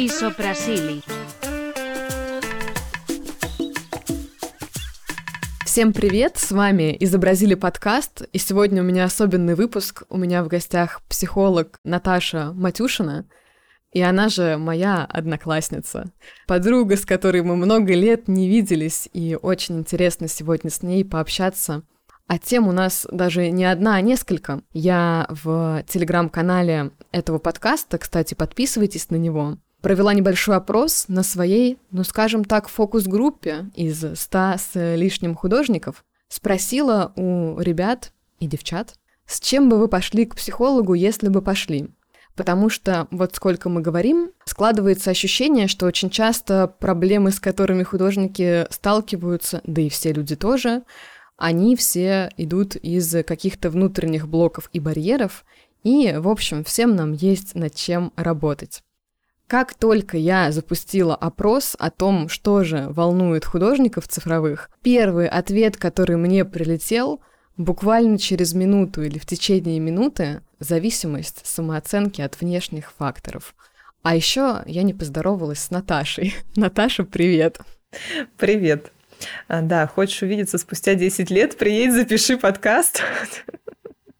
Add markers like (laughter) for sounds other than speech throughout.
Исопрасили. Всем привет, с вами «Изобразили подкаст», и сегодня у меня особенный выпуск. У меня в гостях психолог Наташа Матюшина, и она же моя одноклассница, подруга, с которой мы много лет не виделись, и очень интересно сегодня с ней пообщаться. А тем у нас даже не одна, а несколько. Я в телеграм-канале этого подкаста, кстати, подписывайтесь на него, провела небольшой опрос на своей, ну скажем так, фокус-группе из ста с лишним художников. Спросила у ребят и девчат, с чем бы вы пошли к психологу, если бы пошли. Потому что вот сколько мы говорим, складывается ощущение, что очень часто проблемы, с которыми художники сталкиваются, да и все люди тоже, они все идут из каких-то внутренних блоков и барьеров, и, в общем, всем нам есть над чем работать. Как только я запустила опрос о том, что же волнует художников цифровых, первый ответ, который мне прилетел, буквально через минуту или в течение минуты зависимость самооценки от внешних факторов. А еще я не поздоровалась с Наташей. (laughs) Наташа, привет. Привет. А, да, хочешь увидеться спустя 10 лет, приедь, запиши подкаст. (laughs)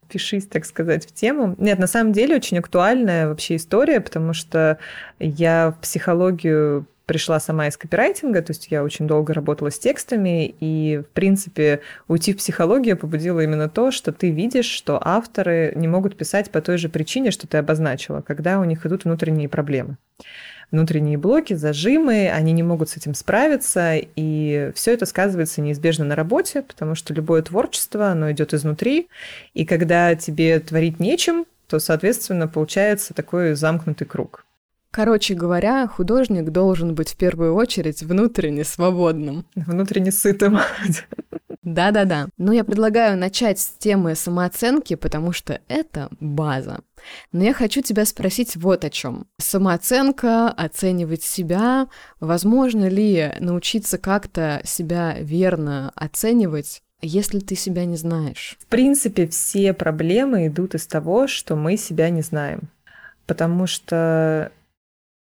Пишись, так сказать, в тему. Нет, на самом деле очень актуальная вообще история, потому что я в психологию пришла сама из копирайтинга, то есть я очень долго работала с текстами, и, в принципе, уйти в психологию побудило именно то, что ты видишь, что авторы не могут писать по той же причине, что ты обозначила, когда у них идут внутренние проблемы внутренние блоки, зажимы, они не могут с этим справиться, и все это сказывается неизбежно на работе, потому что любое творчество, оно идет изнутри, и когда тебе творить нечем, то, соответственно, получается такой замкнутый круг. Короче говоря, художник должен быть в первую очередь внутренне свободным. Внутренне сытым. Да-да-да. Но я предлагаю начать с темы самооценки, потому что это база. Но я хочу тебя спросить вот о чем. Самооценка, оценивать себя, возможно ли научиться как-то себя верно оценивать если ты себя не знаешь? В принципе, все проблемы идут из того, что мы себя не знаем. Потому что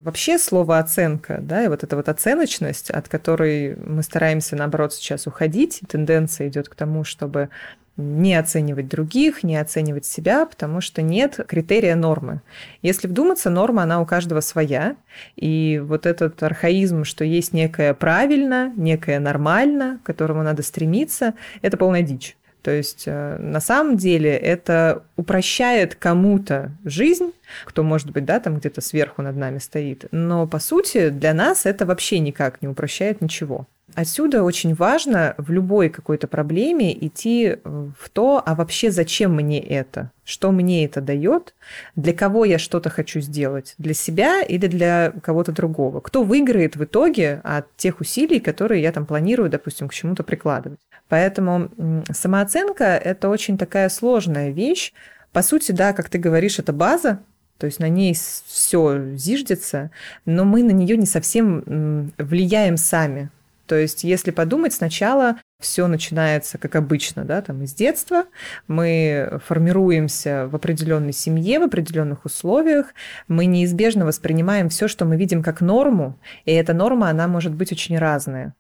Вообще слово оценка, да, и вот эта вот оценочность, от которой мы стараемся, наоборот, сейчас уходить, тенденция идет к тому, чтобы не оценивать других, не оценивать себя, потому что нет критерия нормы. Если вдуматься, норма, она у каждого своя. И вот этот архаизм, что есть некое правильно, некое нормально, к которому надо стремиться, это полная дичь. То есть э, на самом деле это упрощает кому-то жизнь, кто, может быть, да, там где-то сверху над нами стоит. Но, по сути, для нас это вообще никак не упрощает ничего. Отсюда очень важно в любой какой-то проблеме идти в то, а вообще зачем мне это? Что мне это дает? Для кого я что-то хочу сделать? Для себя или для кого-то другого? Кто выиграет в итоге от тех усилий, которые я там планирую, допустим, к чему-то прикладывать? Поэтому самооценка – это очень такая сложная вещь. По сути, да, как ты говоришь, это база, то есть на ней все зиждется, но мы на нее не совсем влияем сами. То есть, если подумать, сначала все начинается, как обычно, да, там из детства. Мы формируемся в определенной семье, в определенных условиях. Мы неизбежно воспринимаем все, что мы видим как норму, и эта норма, она может быть очень разная.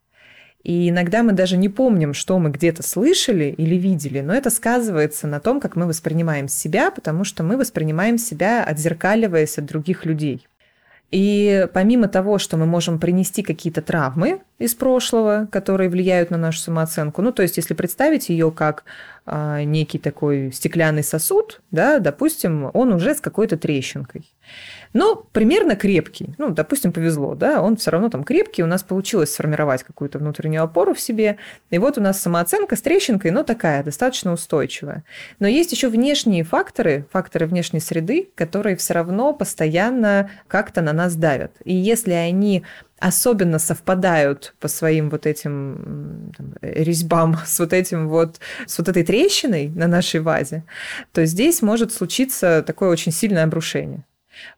И иногда мы даже не помним, что мы где-то слышали или видели, но это сказывается на том, как мы воспринимаем себя, потому что мы воспринимаем себя, отзеркаливаясь от других людей. И помимо того, что мы можем принести какие-то травмы из прошлого, которые влияют на нашу самооценку, ну, то есть, если представить ее как а, некий такой стеклянный сосуд, да, допустим, он уже с какой-то трещинкой. Но примерно крепкий. Ну, допустим, повезло, да, он все равно там крепкий, у нас получилось сформировать какую-то внутреннюю опору в себе. И вот у нас самооценка с трещинкой, но такая, достаточно устойчивая. Но есть еще внешние факторы, факторы внешней среды, которые все равно постоянно как-то на нас давят. И если они особенно совпадают по своим вот этим там, резьбам (laughs) с вот этим вот, с вот этой трещиной на нашей вазе, то здесь может случиться такое очень сильное обрушение.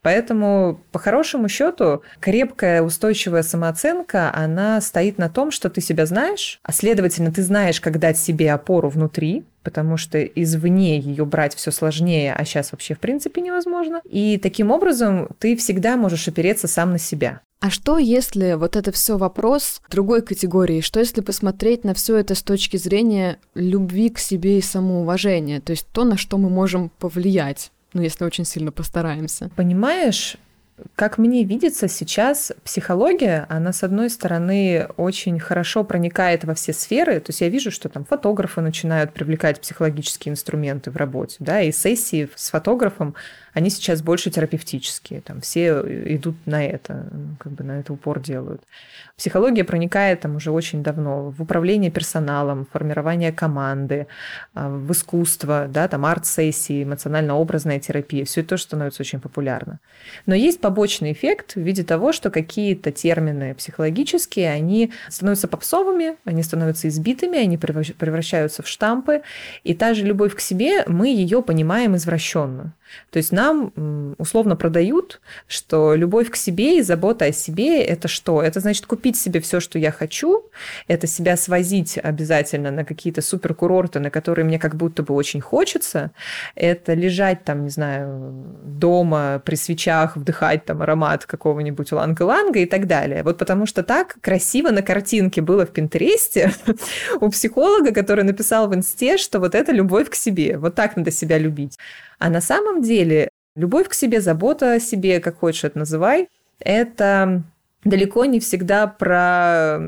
Поэтому, по хорошему счету, крепкая устойчивая самооценка, она стоит на том, что ты себя знаешь, а следовательно, ты знаешь, как дать себе опору внутри, потому что извне ее брать все сложнее, а сейчас вообще в принципе невозможно. И таким образом ты всегда можешь опереться сам на себя. А что, если вот это все вопрос другой категории? Что, если посмотреть на все это с точки зрения любви к себе и самоуважения? То есть то, на что мы можем повлиять, ну, если очень сильно постараемся. Понимаешь, как мне видится сейчас, психология, она, с одной стороны, очень хорошо проникает во все сферы. То есть я вижу, что там фотографы начинают привлекать психологические инструменты в работе, да, и сессии с фотографом, они сейчас больше терапевтические, там все идут на это, как бы на это упор делают. Психология проникает там уже очень давно в управление персоналом, формирование команды, а, в искусство, да, там арт-сессии, эмоционально-образная терапия, все это тоже становится очень популярно. Но есть побочный эффект в виде того, что какие-то термины психологические, они становятся попсовыми, они становятся избитыми, они превращаются в штампы, и та же любовь к себе, мы ее понимаем извращенно. То есть нам условно продают, что любовь к себе и забота о себе – это что? Это значит купить себе все, что я хочу, это себя свозить обязательно на какие-то суперкурорты, на которые мне как будто бы очень хочется, это лежать там, не знаю, дома при свечах, вдыхать там аромат какого-нибудь иланг-иланга и так далее. Вот потому что так красиво на картинке было в Пинтересте (laughs) у психолога, который написал в инсте, что вот это любовь к себе, вот так надо себя любить. А на самом деле любовь к себе, забота о себе, как хочешь это называй, это далеко не всегда про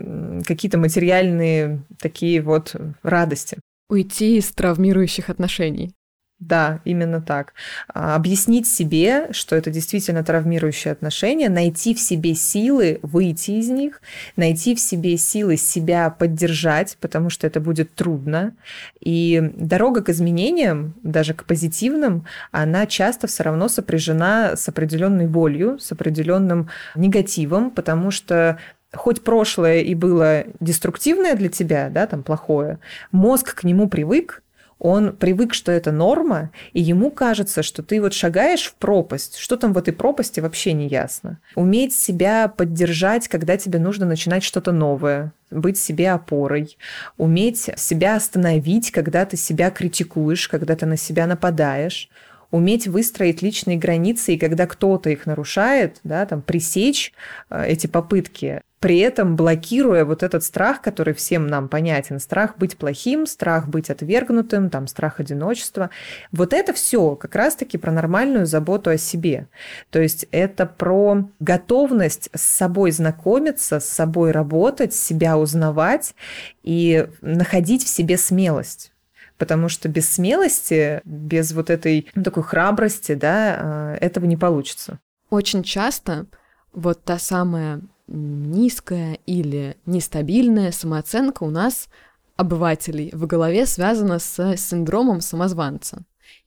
какие-то материальные такие вот радости. Уйти из травмирующих отношений. Да, именно так. А, объяснить себе, что это действительно травмирующие отношения, найти в себе силы выйти из них, найти в себе силы себя поддержать, потому что это будет трудно. И дорога к изменениям, даже к позитивным, она часто все равно сопряжена с определенной болью, с определенным негативом, потому что хоть прошлое и было деструктивное для тебя, да, там плохое, мозг к нему привык, он привык, что это норма, и ему кажется, что ты вот шагаешь в пропасть. Что там в этой пропасти, вообще не ясно. Уметь себя поддержать, когда тебе нужно начинать что-то новое, быть себе опорой, уметь себя остановить, когда ты себя критикуешь, когда ты на себя нападаешь, уметь выстроить личные границы, и когда кто-то их нарушает, да, там, пресечь э, эти попытки, при этом блокируя вот этот страх, который всем нам понятен, страх быть плохим, страх быть отвергнутым, там, страх одиночества. Вот это все как раз-таки про нормальную заботу о себе. То есть это про готовность с собой знакомиться, с собой работать, себя узнавать и находить в себе смелость потому что без смелости, без вот этой ну, такой храбрости, да, э, этого не получится. Очень часто вот та самая низкая или нестабильная самооценка у нас, обывателей, в голове связана с синдромом самозванца.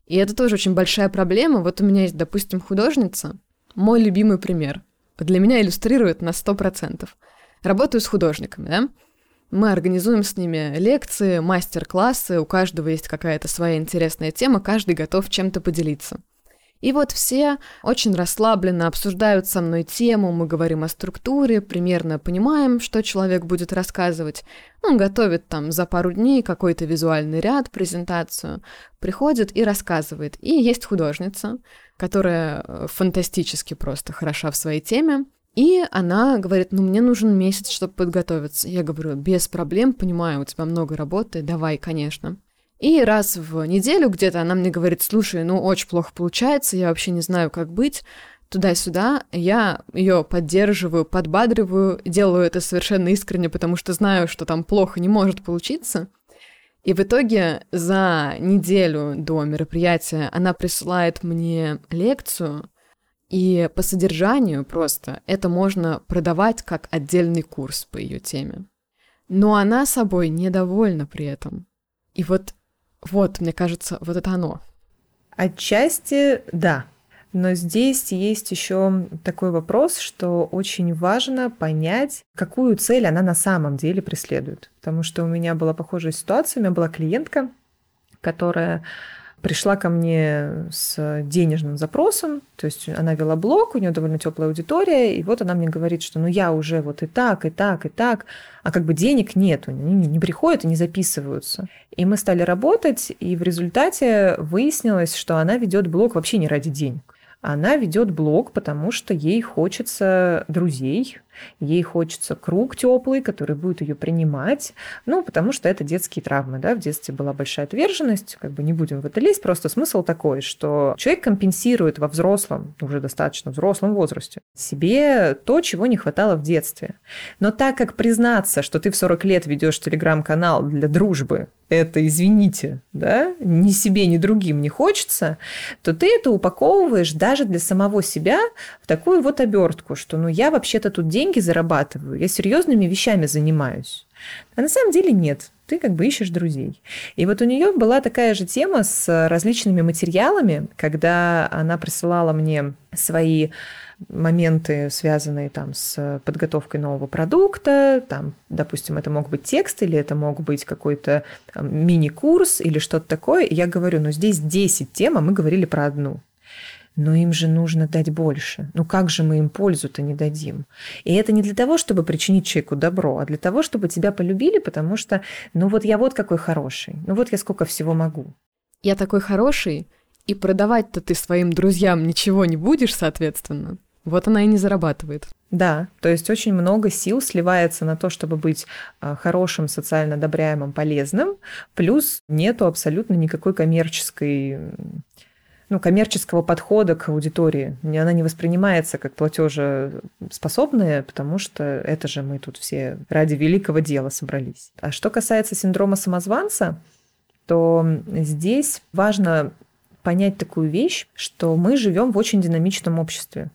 И это тоже очень большая проблема. Вот у меня есть, допустим, художница, мой любимый пример. Для меня иллюстрирует на 100%. Работаю с художниками, да? Мы организуем с ними лекции, мастер-классы, у каждого есть какая-то своя интересная тема, каждый готов чем-то поделиться. И вот все очень расслабленно обсуждают со мной тему, мы говорим о структуре, примерно понимаем, что человек будет рассказывать. Он готовит там за пару дней какой-то визуальный ряд, презентацию, приходит и рассказывает. И есть художница, которая э, фантастически просто хороша в своей теме, и она говорит, ну, мне нужен месяц, чтобы подготовиться. Я говорю, без проблем, понимаю, у тебя много работы, давай, конечно. И раз в неделю где-то она мне говорит, слушай, ну очень плохо получается, я вообще не знаю, как быть, туда-сюда, я ее поддерживаю, подбадриваю, делаю это совершенно искренне, потому что знаю, что там плохо не может получиться. И в итоге за неделю до мероприятия она присылает мне лекцию, и по содержанию просто это можно продавать как отдельный курс по ее теме. Но она собой недовольна при этом. И вот вот, мне кажется, вот это оно. Отчасти да. Но здесь есть еще такой вопрос, что очень важно понять, какую цель она на самом деле преследует. Потому что у меня была похожая ситуация, у меня была клиентка, которая пришла ко мне с денежным запросом, то есть она вела блог, у нее довольно теплая аудитория, и вот она мне говорит, что ну я уже вот и так, и так, и так, а как бы денег нет, они не приходят и не записываются. И мы стали работать, и в результате выяснилось, что она ведет блог вообще не ради денег. Она ведет блог, потому что ей хочется друзей, Ей хочется круг теплый, который будет ее принимать, ну, потому что это детские травмы, да, в детстве была большая отверженность, как бы не будем в это лезть, просто смысл такой, что человек компенсирует во взрослом, уже достаточно взрослом возрасте, себе то, чего не хватало в детстве. Но так как признаться, что ты в 40 лет ведешь телеграм-канал для дружбы, это, извините, да, ни себе, ни другим не хочется, то ты это упаковываешь даже для самого себя в такую вот обертку, что ну я вообще-то тут деньги деньги зарабатываю, я серьезными вещами занимаюсь. А на самом деле нет. Ты как бы ищешь друзей. И вот у нее была такая же тема с различными материалами, когда она присылала мне свои моменты, связанные там с подготовкой нового продукта, там, допустим, это мог быть текст или это мог быть какой-то мини-курс или что-то такое. И я говорю, ну здесь 10 тем, а мы говорили про одну но им же нужно дать больше. Ну как же мы им пользу-то не дадим? И это не для того, чтобы причинить человеку добро, а для того, чтобы тебя полюбили, потому что, ну вот я вот какой хороший, ну вот я сколько всего могу. Я такой хороший, и продавать-то ты своим друзьям ничего не будешь, соответственно. Вот она и не зарабатывает. Да, то есть очень много сил сливается на то, чтобы быть а, хорошим, социально одобряемым, полезным, плюс нету абсолютно никакой коммерческой ну, коммерческого подхода к аудитории. Она не воспринимается как платежеспособная, потому что это же мы тут все ради великого дела собрались. А что касается синдрома самозванца, то здесь важно понять такую вещь, что мы живем в очень динамичном обществе.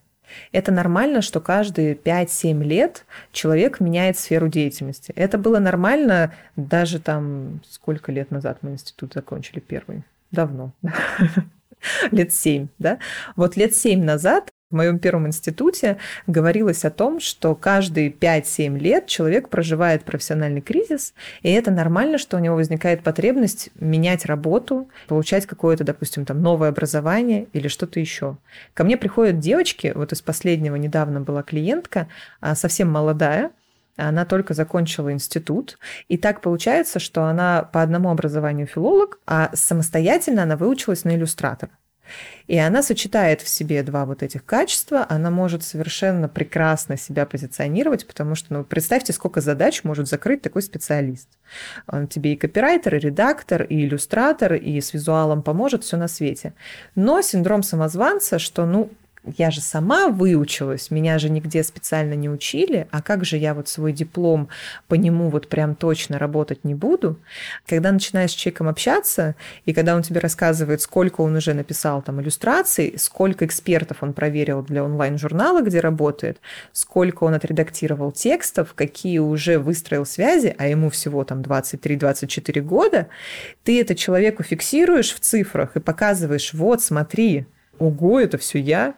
Это нормально, что каждые 5-7 лет человек меняет сферу деятельности. Это было нормально даже там, сколько лет назад мы институт закончили первый? Давно. (laughs) (laughs) лет семь, да. Вот лет семь назад в моем первом институте говорилось о том, что каждые 5-7 лет человек проживает профессиональный кризис, и это нормально, что у него возникает потребность менять работу, получать какое-то, допустим, там новое образование или что-то еще. Ко мне приходят девочки, вот из последнего недавно была клиентка, а, совсем молодая, она только закончила институт, и так получается, что она по одному образованию филолог, а самостоятельно она выучилась на иллюстратора. И она сочетает в себе два вот этих качества, она может совершенно прекрасно себя позиционировать, потому что, ну, представьте, сколько задач может закрыть такой специалист. Он тебе и копирайтер, и редактор, и иллюстратор, и с визуалом поможет, все на свете. Но синдром самозванца, что, ну, я же сама выучилась, меня же нигде специально не учили, а как же я вот свой диплом по нему вот прям точно работать не буду? Когда начинаешь с человеком общаться, и когда он тебе рассказывает, сколько он уже написал там иллюстраций, сколько экспертов он проверил для онлайн-журнала, где работает, сколько он отредактировал текстов, какие уже выстроил связи, а ему всего там 23-24 года, ты это человеку фиксируешь в цифрах и показываешь, вот, смотри, ого, это все я,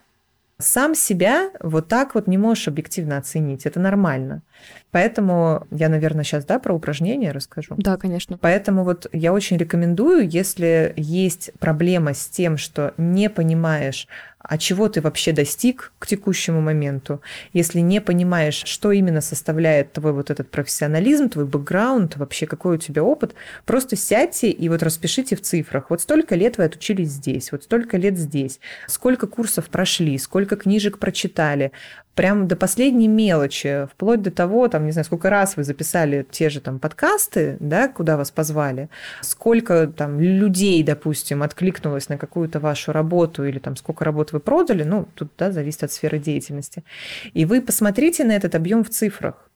сам себя вот так вот не можешь объективно оценить. Это нормально. Поэтому я, наверное, сейчас, да, про упражнения расскажу. Да, конечно. Поэтому вот я очень рекомендую, если есть проблема с тем, что не понимаешь, а чего ты вообще достиг к текущему моменту, если не понимаешь, что именно составляет твой вот этот профессионализм, твой бэкграунд, вообще какой у тебя опыт, просто сядьте и вот распишите в цифрах. Вот столько лет вы отучились здесь, вот столько лет здесь, сколько курсов прошли, сколько книжек прочитали, прям до последней мелочи, вплоть до того, там, не знаю, сколько раз вы записали те же там подкасты, да, куда вас позвали, сколько там людей, допустим, откликнулось на какую-то вашу работу или там сколько работ вы продали, ну, тут, да, зависит от сферы деятельности. И вы посмотрите на этот объем в цифрах.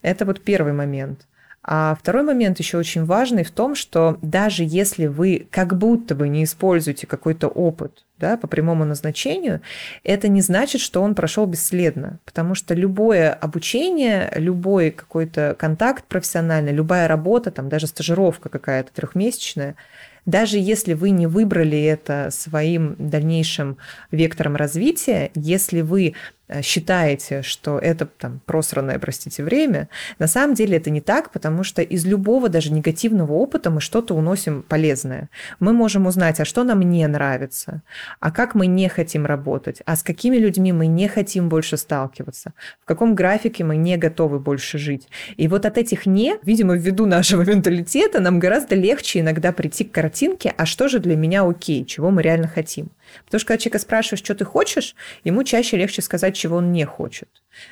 Это вот первый момент. А второй момент еще очень важный в том, что даже если вы как будто бы не используете какой-то опыт да, по прямому назначению, это не значит, что он прошел бесследно, потому что любое обучение, любой какой-то контакт профессиональный, любая работа, там даже стажировка какая-то трехмесячная, даже если вы не выбрали это своим дальнейшим вектором развития, если вы считаете, что это там просранное, простите, время, на самом деле это не так, потому что из любого даже негативного опыта мы что-то уносим полезное. Мы можем узнать, а что нам не нравится, а как мы не хотим работать, а с какими людьми мы не хотим больше сталкиваться, в каком графике мы не готовы больше жить. И вот от этих «не», видимо, ввиду нашего (laughs) менталитета, нам гораздо легче иногда прийти к картинке, а что же для меня окей, чего мы реально хотим. Потому что когда человека спрашиваешь, что ты хочешь, ему чаще легче сказать, чего он не хочет.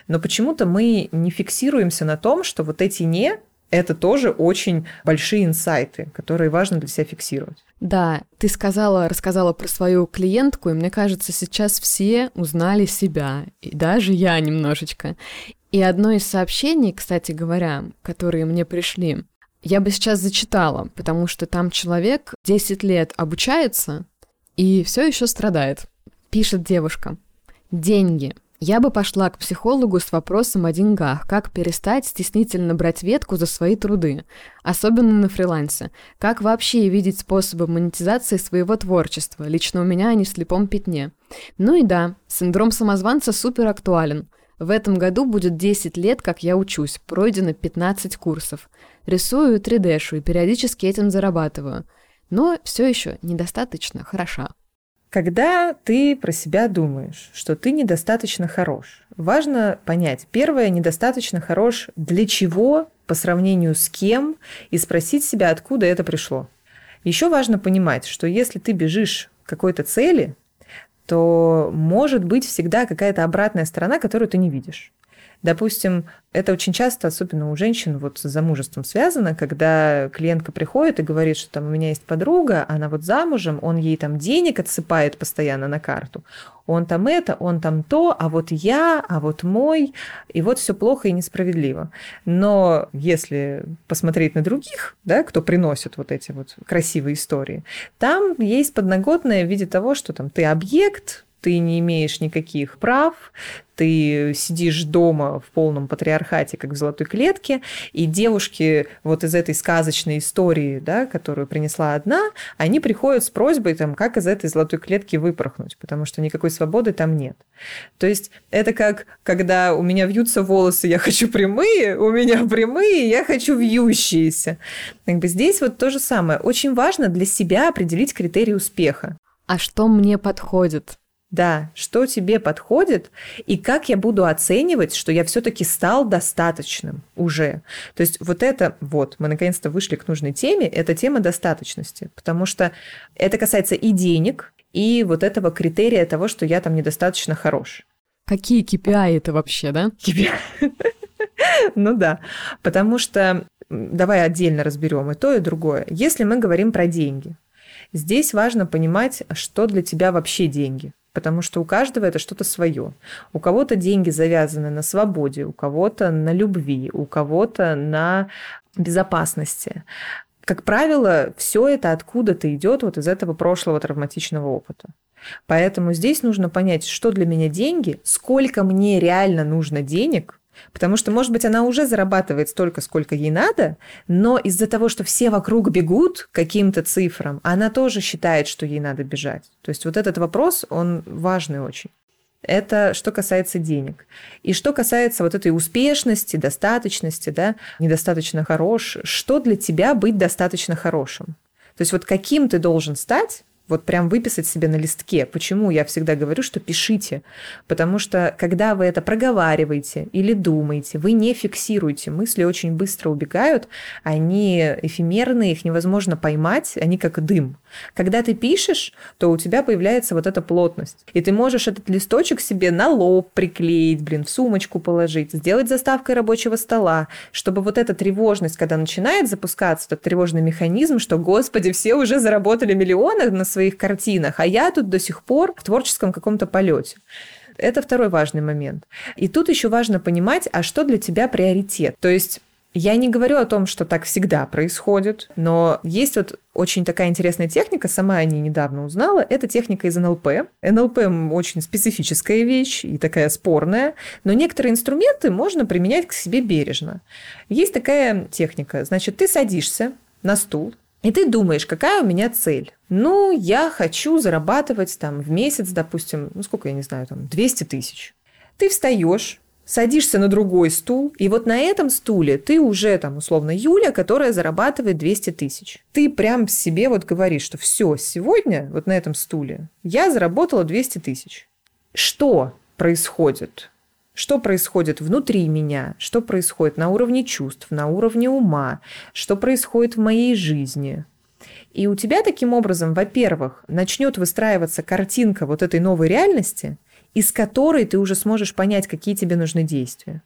Но почему-то мы не фиксируемся на том, что вот эти «не» это тоже очень большие инсайты, которые важно для себя фиксировать. Да, ты сказала, рассказала про свою клиентку, и мне кажется, сейчас все узнали себя, и даже я немножечко. И одно из сообщений, кстати говоря, которые мне пришли, я бы сейчас зачитала, потому что там человек 10 лет обучается, и все еще страдает. Пишет девушка. Деньги. Я бы пошла к психологу с вопросом о деньгах, как перестать стеснительно брать ветку за свои труды, особенно на фрилансе, как вообще видеть способы монетизации своего творчества, лично у меня они в слепом пятне. Ну и да, синдром самозванца супер актуален. В этом году будет 10 лет, как я учусь, пройдено 15 курсов. Рисую 3D-шу и периодически этим зарабатываю – но все еще недостаточно хороша. Когда ты про себя думаешь, что ты недостаточно хорош, важно понять, первое, недостаточно хорош для чего, по сравнению с кем, и спросить себя, откуда это пришло. Еще важно понимать, что если ты бежишь к какой-то цели, то может быть всегда какая-то обратная сторона, которую ты не видишь. Допустим, это очень часто, особенно у женщин, вот с замужеством связано, когда клиентка приходит и говорит, что там у меня есть подруга, она вот замужем, он ей там денег отсыпает постоянно на карту, он там это, он там то, а вот я, а вот мой, и вот все плохо и несправедливо. Но если посмотреть на других, да, кто приносит вот эти вот красивые истории, там есть подноготное в виде того, что там ты объект, ты не имеешь никаких прав, ты сидишь дома в полном патриархате, как в золотой клетке, и девушки вот из этой сказочной истории, да, которую принесла одна, они приходят с просьбой, там, как из этой золотой клетки выпорхнуть, потому что никакой свободы там нет. То есть это как, когда у меня вьются волосы, я хочу прямые, у меня прямые, я хочу вьющиеся. Как бы здесь вот то же самое. Очень важно для себя определить критерии успеха. А что мне подходит? Да, что тебе подходит и как я буду оценивать, что я все-таки стал достаточным уже. То есть вот это, вот, мы наконец-то вышли к нужной теме, это тема достаточности, потому что это касается и денег, и вот этого критерия того, что я там недостаточно хорош. Какие KPI это вообще, да? KPI. (laughs) Ну да, потому что давай отдельно разберем и то, и другое. Если мы говорим про деньги, здесь важно понимать, что для тебя вообще деньги – потому что у каждого это что-то свое. У кого-то деньги завязаны на свободе, у кого-то на любви, у кого-то на безопасности. Как правило, все это откуда-то идет вот из этого прошлого травматичного опыта. Поэтому здесь нужно понять, что для меня деньги, сколько мне реально нужно денег – Потому что, может быть, она уже зарабатывает столько, сколько ей надо, но из-за того, что все вокруг бегут каким-то цифрам, она тоже считает, что ей надо бежать. То есть вот этот вопрос, он важный очень. Это что касается денег. И что касается вот этой успешности, достаточности, да, недостаточно хорош, что для тебя быть достаточно хорошим? То есть вот каким ты должен стать, вот прям выписать себе на листке. Почему я всегда говорю, что пишите? Потому что когда вы это проговариваете или думаете, вы не фиксируете. Мысли очень быстро убегают, они эфемерные, их невозможно поймать, они как дым. Когда ты пишешь, то у тебя появляется вот эта плотность. И ты можешь этот листочек себе на лоб приклеить, блин, в сумочку положить, сделать заставкой рабочего стола, чтобы вот эта тревожность, когда начинает запускаться, этот тревожный механизм, что, господи, все уже заработали миллионы на своих картинах, а я тут до сих пор в творческом каком-то полете. Это второй важный момент. И тут еще важно понимать, а что для тебя приоритет. То есть я не говорю о том, что так всегда происходит, но есть вот очень такая интересная техника, сама о ней недавно узнала, это техника из НЛП. НЛП очень специфическая вещь и такая спорная, но некоторые инструменты можно применять к себе бережно. Есть такая техника, значит, ты садишься на стул, и ты думаешь, какая у меня цель? Ну, я хочу зарабатывать там в месяц, допустим, ну сколько, я не знаю, там 200 тысяч. Ты встаешь, садишься на другой стул, и вот на этом стуле ты уже там условно Юля, которая зарабатывает 200 тысяч. Ты прям себе вот говоришь, что все, сегодня вот на этом стуле я заработала 200 тысяч. Что происходит? Что происходит внутри меня? Что происходит на уровне чувств, на уровне ума? Что происходит в моей жизни? И у тебя таким образом, во-первых, начнет выстраиваться картинка вот этой новой реальности, из которой ты уже сможешь понять, какие тебе нужны действия.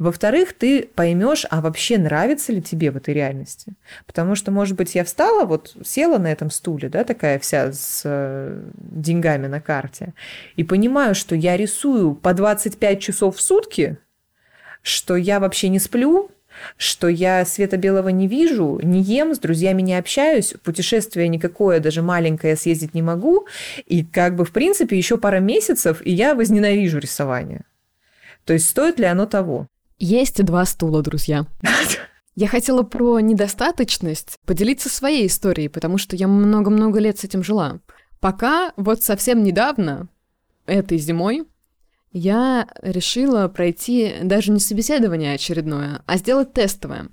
Во-вторых, ты поймешь, а вообще нравится ли тебе в этой реальности. Потому что, может быть, я встала, вот села на этом стуле, да, такая вся с э, деньгами на карте, и понимаю, что я рисую по 25 часов в сутки, что я вообще не сплю, что я света белого не вижу, не ем, с друзьями не общаюсь, путешествие никакое, даже маленькое, съездить не могу, и как бы, в принципе, еще пара месяцев, и я возненавижу рисование. То есть стоит ли оно того? Есть два стула, друзья. (laughs) Я хотела про недостаточность поделиться своей историей, потому что я много-много лет с этим жила. Пока вот совсем недавно, этой зимой, я решила пройти даже не собеседование очередное, а сделать тестовое.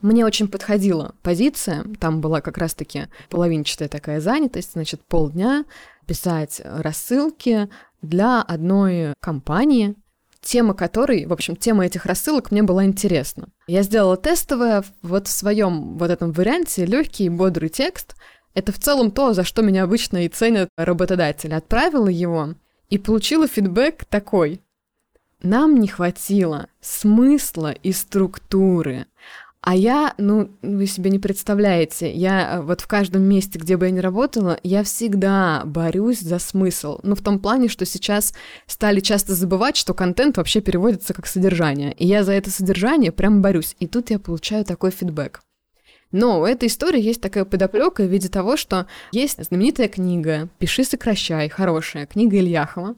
Мне очень подходила позиция, там была как раз-таки половинчатая такая занятость, значит, полдня писать рассылки для одной компании, тема которой, в общем, тема этих рассылок мне была интересна. Я сделала тестовое, вот в своем вот этом варианте легкий бодрый текст. Это в целом то, за что меня обычно и ценят работодатели. Отправила его, и получила фидбэк такой. Нам не хватило смысла и структуры. А я, ну, вы себе не представляете, я э, вот в каждом месте, где бы я ни работала, я всегда борюсь за смысл. Ну, в том плане, что сейчас стали часто забывать, что контент вообще переводится как содержание. И я за это содержание прям борюсь. И тут я получаю такой фидбэк. Но у этой истории есть такая подоплека в виде того, что есть знаменитая книга «Пиши, сокращай», хорошая книга Ильяхова.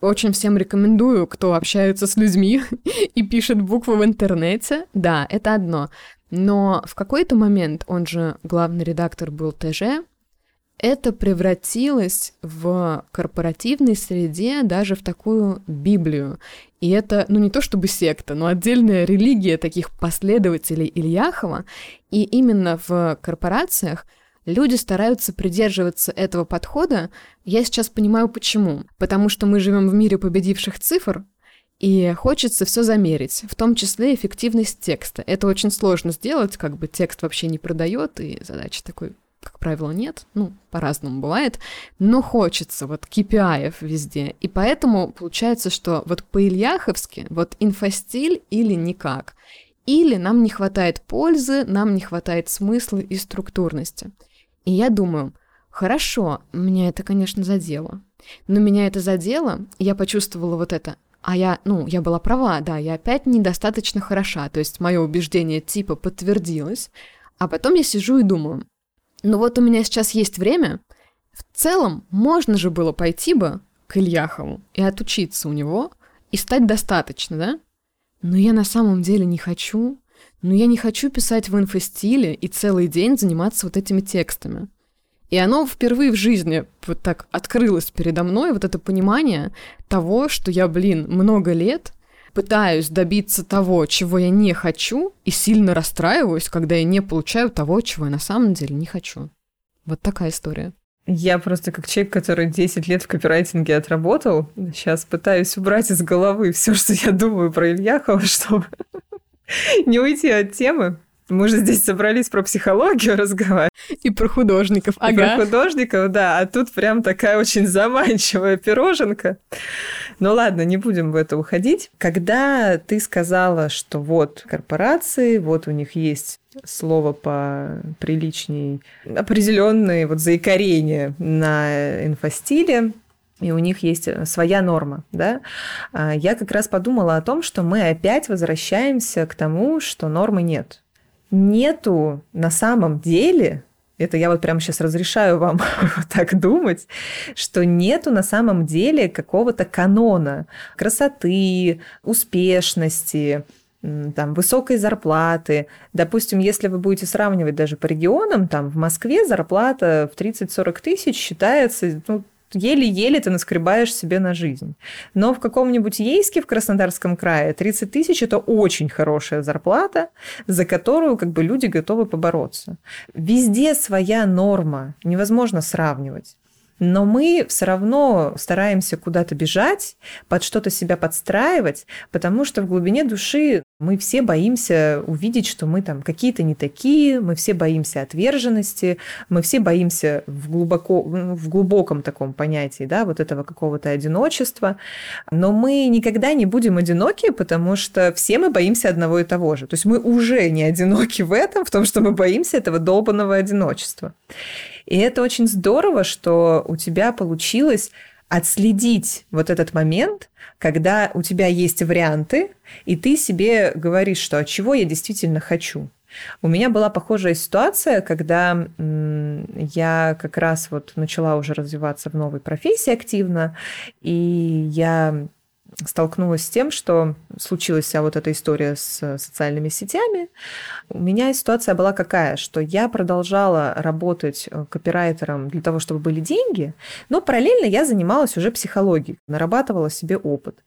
Очень всем рекомендую, кто общается с людьми (laughs) и пишет буквы в интернете. Да, это одно. Но в какой-то момент, он же главный редактор был ТЖ, это превратилось в корпоративной среде даже в такую Библию. И это, ну не то чтобы секта, но отдельная религия таких последователей Ильяхова. И именно в корпорациях люди стараются придерживаться этого подхода. Я сейчас понимаю почему. Потому что мы живем в мире победивших цифр, и хочется все замерить, в том числе эффективность текста. Это очень сложно сделать, как бы текст вообще не продает, и задача такой как правило, нет. Ну, по-разному бывает. Но хочется вот KPI везде. И поэтому получается, что вот по-ильяховски вот инфостиль или никак. Или нам не хватает пользы, нам не хватает смысла и структурности. И я думаю, хорошо, меня это, конечно, задело. Но меня это задело, я почувствовала вот это. А я, ну, я была права, да, я опять недостаточно хороша. То есть мое убеждение типа подтвердилось. А потом я сижу и думаю, но вот у меня сейчас есть время. В целом, можно же было пойти бы к Ильяхову и отучиться у него, и стать достаточно, да? Но я на самом деле не хочу. Но я не хочу писать в инфостиле и целый день заниматься вот этими текстами. И оно впервые в жизни вот так открылось передо мной, вот это понимание того, что я, блин, много лет пытаюсь добиться того, чего я не хочу, и сильно расстраиваюсь, когда я не получаю того, чего я на самом деле не хочу. Вот такая история. Я просто как человек, который 10 лет в копирайтинге отработал, сейчас пытаюсь убрать из головы все, что я думаю про Ильяхова, (laughs) чтобы не уйти от темы. Мы же здесь собрались про психологию разговаривать. И про художников. И ага. про художников, да. А тут прям такая очень заманчивая пироженка. Ну ладно, не будем в это уходить. Когда ты сказала, что вот корпорации, вот у них есть слово по приличней, определенные вот заикарения на инфостиле, и у них есть своя норма, да, а я как раз подумала о том, что мы опять возвращаемся к тому, что нормы нет нету на самом деле, это я вот прямо сейчас разрешаю вам (laughs) так думать, что нету на самом деле какого-то канона красоты, успешности, там, высокой зарплаты. Допустим, если вы будете сравнивать даже по регионам, там в Москве зарплата в 30-40 тысяч считается ну, еле-еле ты наскребаешь себе на жизнь. Но в каком-нибудь Ейске в Краснодарском крае 30 тысяч – это очень хорошая зарплата, за которую как бы люди готовы побороться. Везде своя норма, невозможно сравнивать но мы все равно стараемся куда-то бежать, под что-то себя подстраивать, потому что в глубине души мы все боимся увидеть, что мы там какие-то не такие, мы все боимся отверженности, мы все боимся в, глубоко, в глубоком таком понятии, да, вот этого какого-то одиночества, но мы никогда не будем одиноки, потому что все мы боимся одного и того же. То есть мы уже не одиноки в этом, в том, что мы боимся этого долбанного одиночества. И это очень здорово, что у тебя получилось отследить вот этот момент, когда у тебя есть варианты, и ты себе говоришь, что от чего я действительно хочу. У меня была похожая ситуация, когда я как раз вот начала уже развиваться в новой профессии активно, и я столкнулась с тем, что случилась вся вот эта история с социальными сетями. У меня ситуация была какая, что я продолжала работать э, копирайтером для того, чтобы были деньги, но параллельно я занималась уже психологией, нарабатывала себе опыт.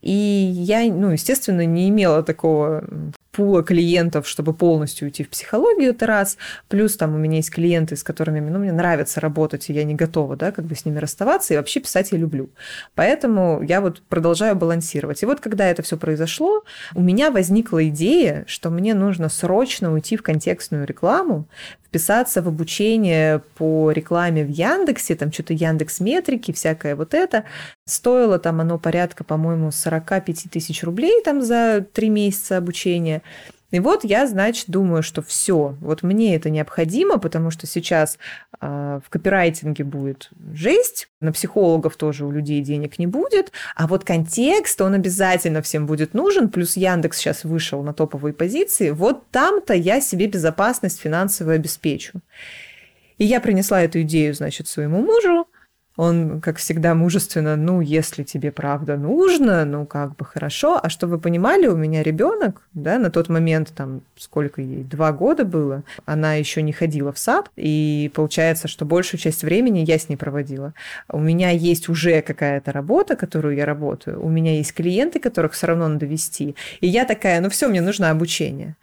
И я, ну, естественно, не имела такого пула клиентов, чтобы полностью уйти в психологию, это раз. Плюс там у меня есть клиенты, с которыми ну, мне нравится работать, и я не готова, да, как бы с ними расставаться, и вообще писать я люблю. Поэтому я вот продолжаю балансировать. И вот когда это все произошло, у меня возникла идея, что мне нужно срочно уйти в контекстную рекламу, вписаться в обучение по рекламе в Яндексе, там что-то Яндекс Метрики, всякое вот это. Стоило там оно порядка, по-моему, 45 тысяч рублей там за три месяца обучения. И вот я, значит, думаю, что все, вот мне это необходимо, потому что сейчас э, в копирайтинге будет жесть, на психологов тоже у людей денег не будет, а вот контекст, он обязательно всем будет нужен, плюс Яндекс сейчас вышел на топовые позиции, вот там-то я себе безопасность финансовую обеспечу. И я принесла эту идею, значит, своему мужу, он, как всегда, мужественно, ну, если тебе правда нужно, ну, как бы хорошо. А что вы понимали, у меня ребенок, да, на тот момент, там, сколько ей, два года было, она еще не ходила в сад, и получается, что большую часть времени я с ней проводила. У меня есть уже какая-то работа, которую я работаю, у меня есть клиенты, которых все равно надо вести, и я такая, ну, все, мне нужно обучение.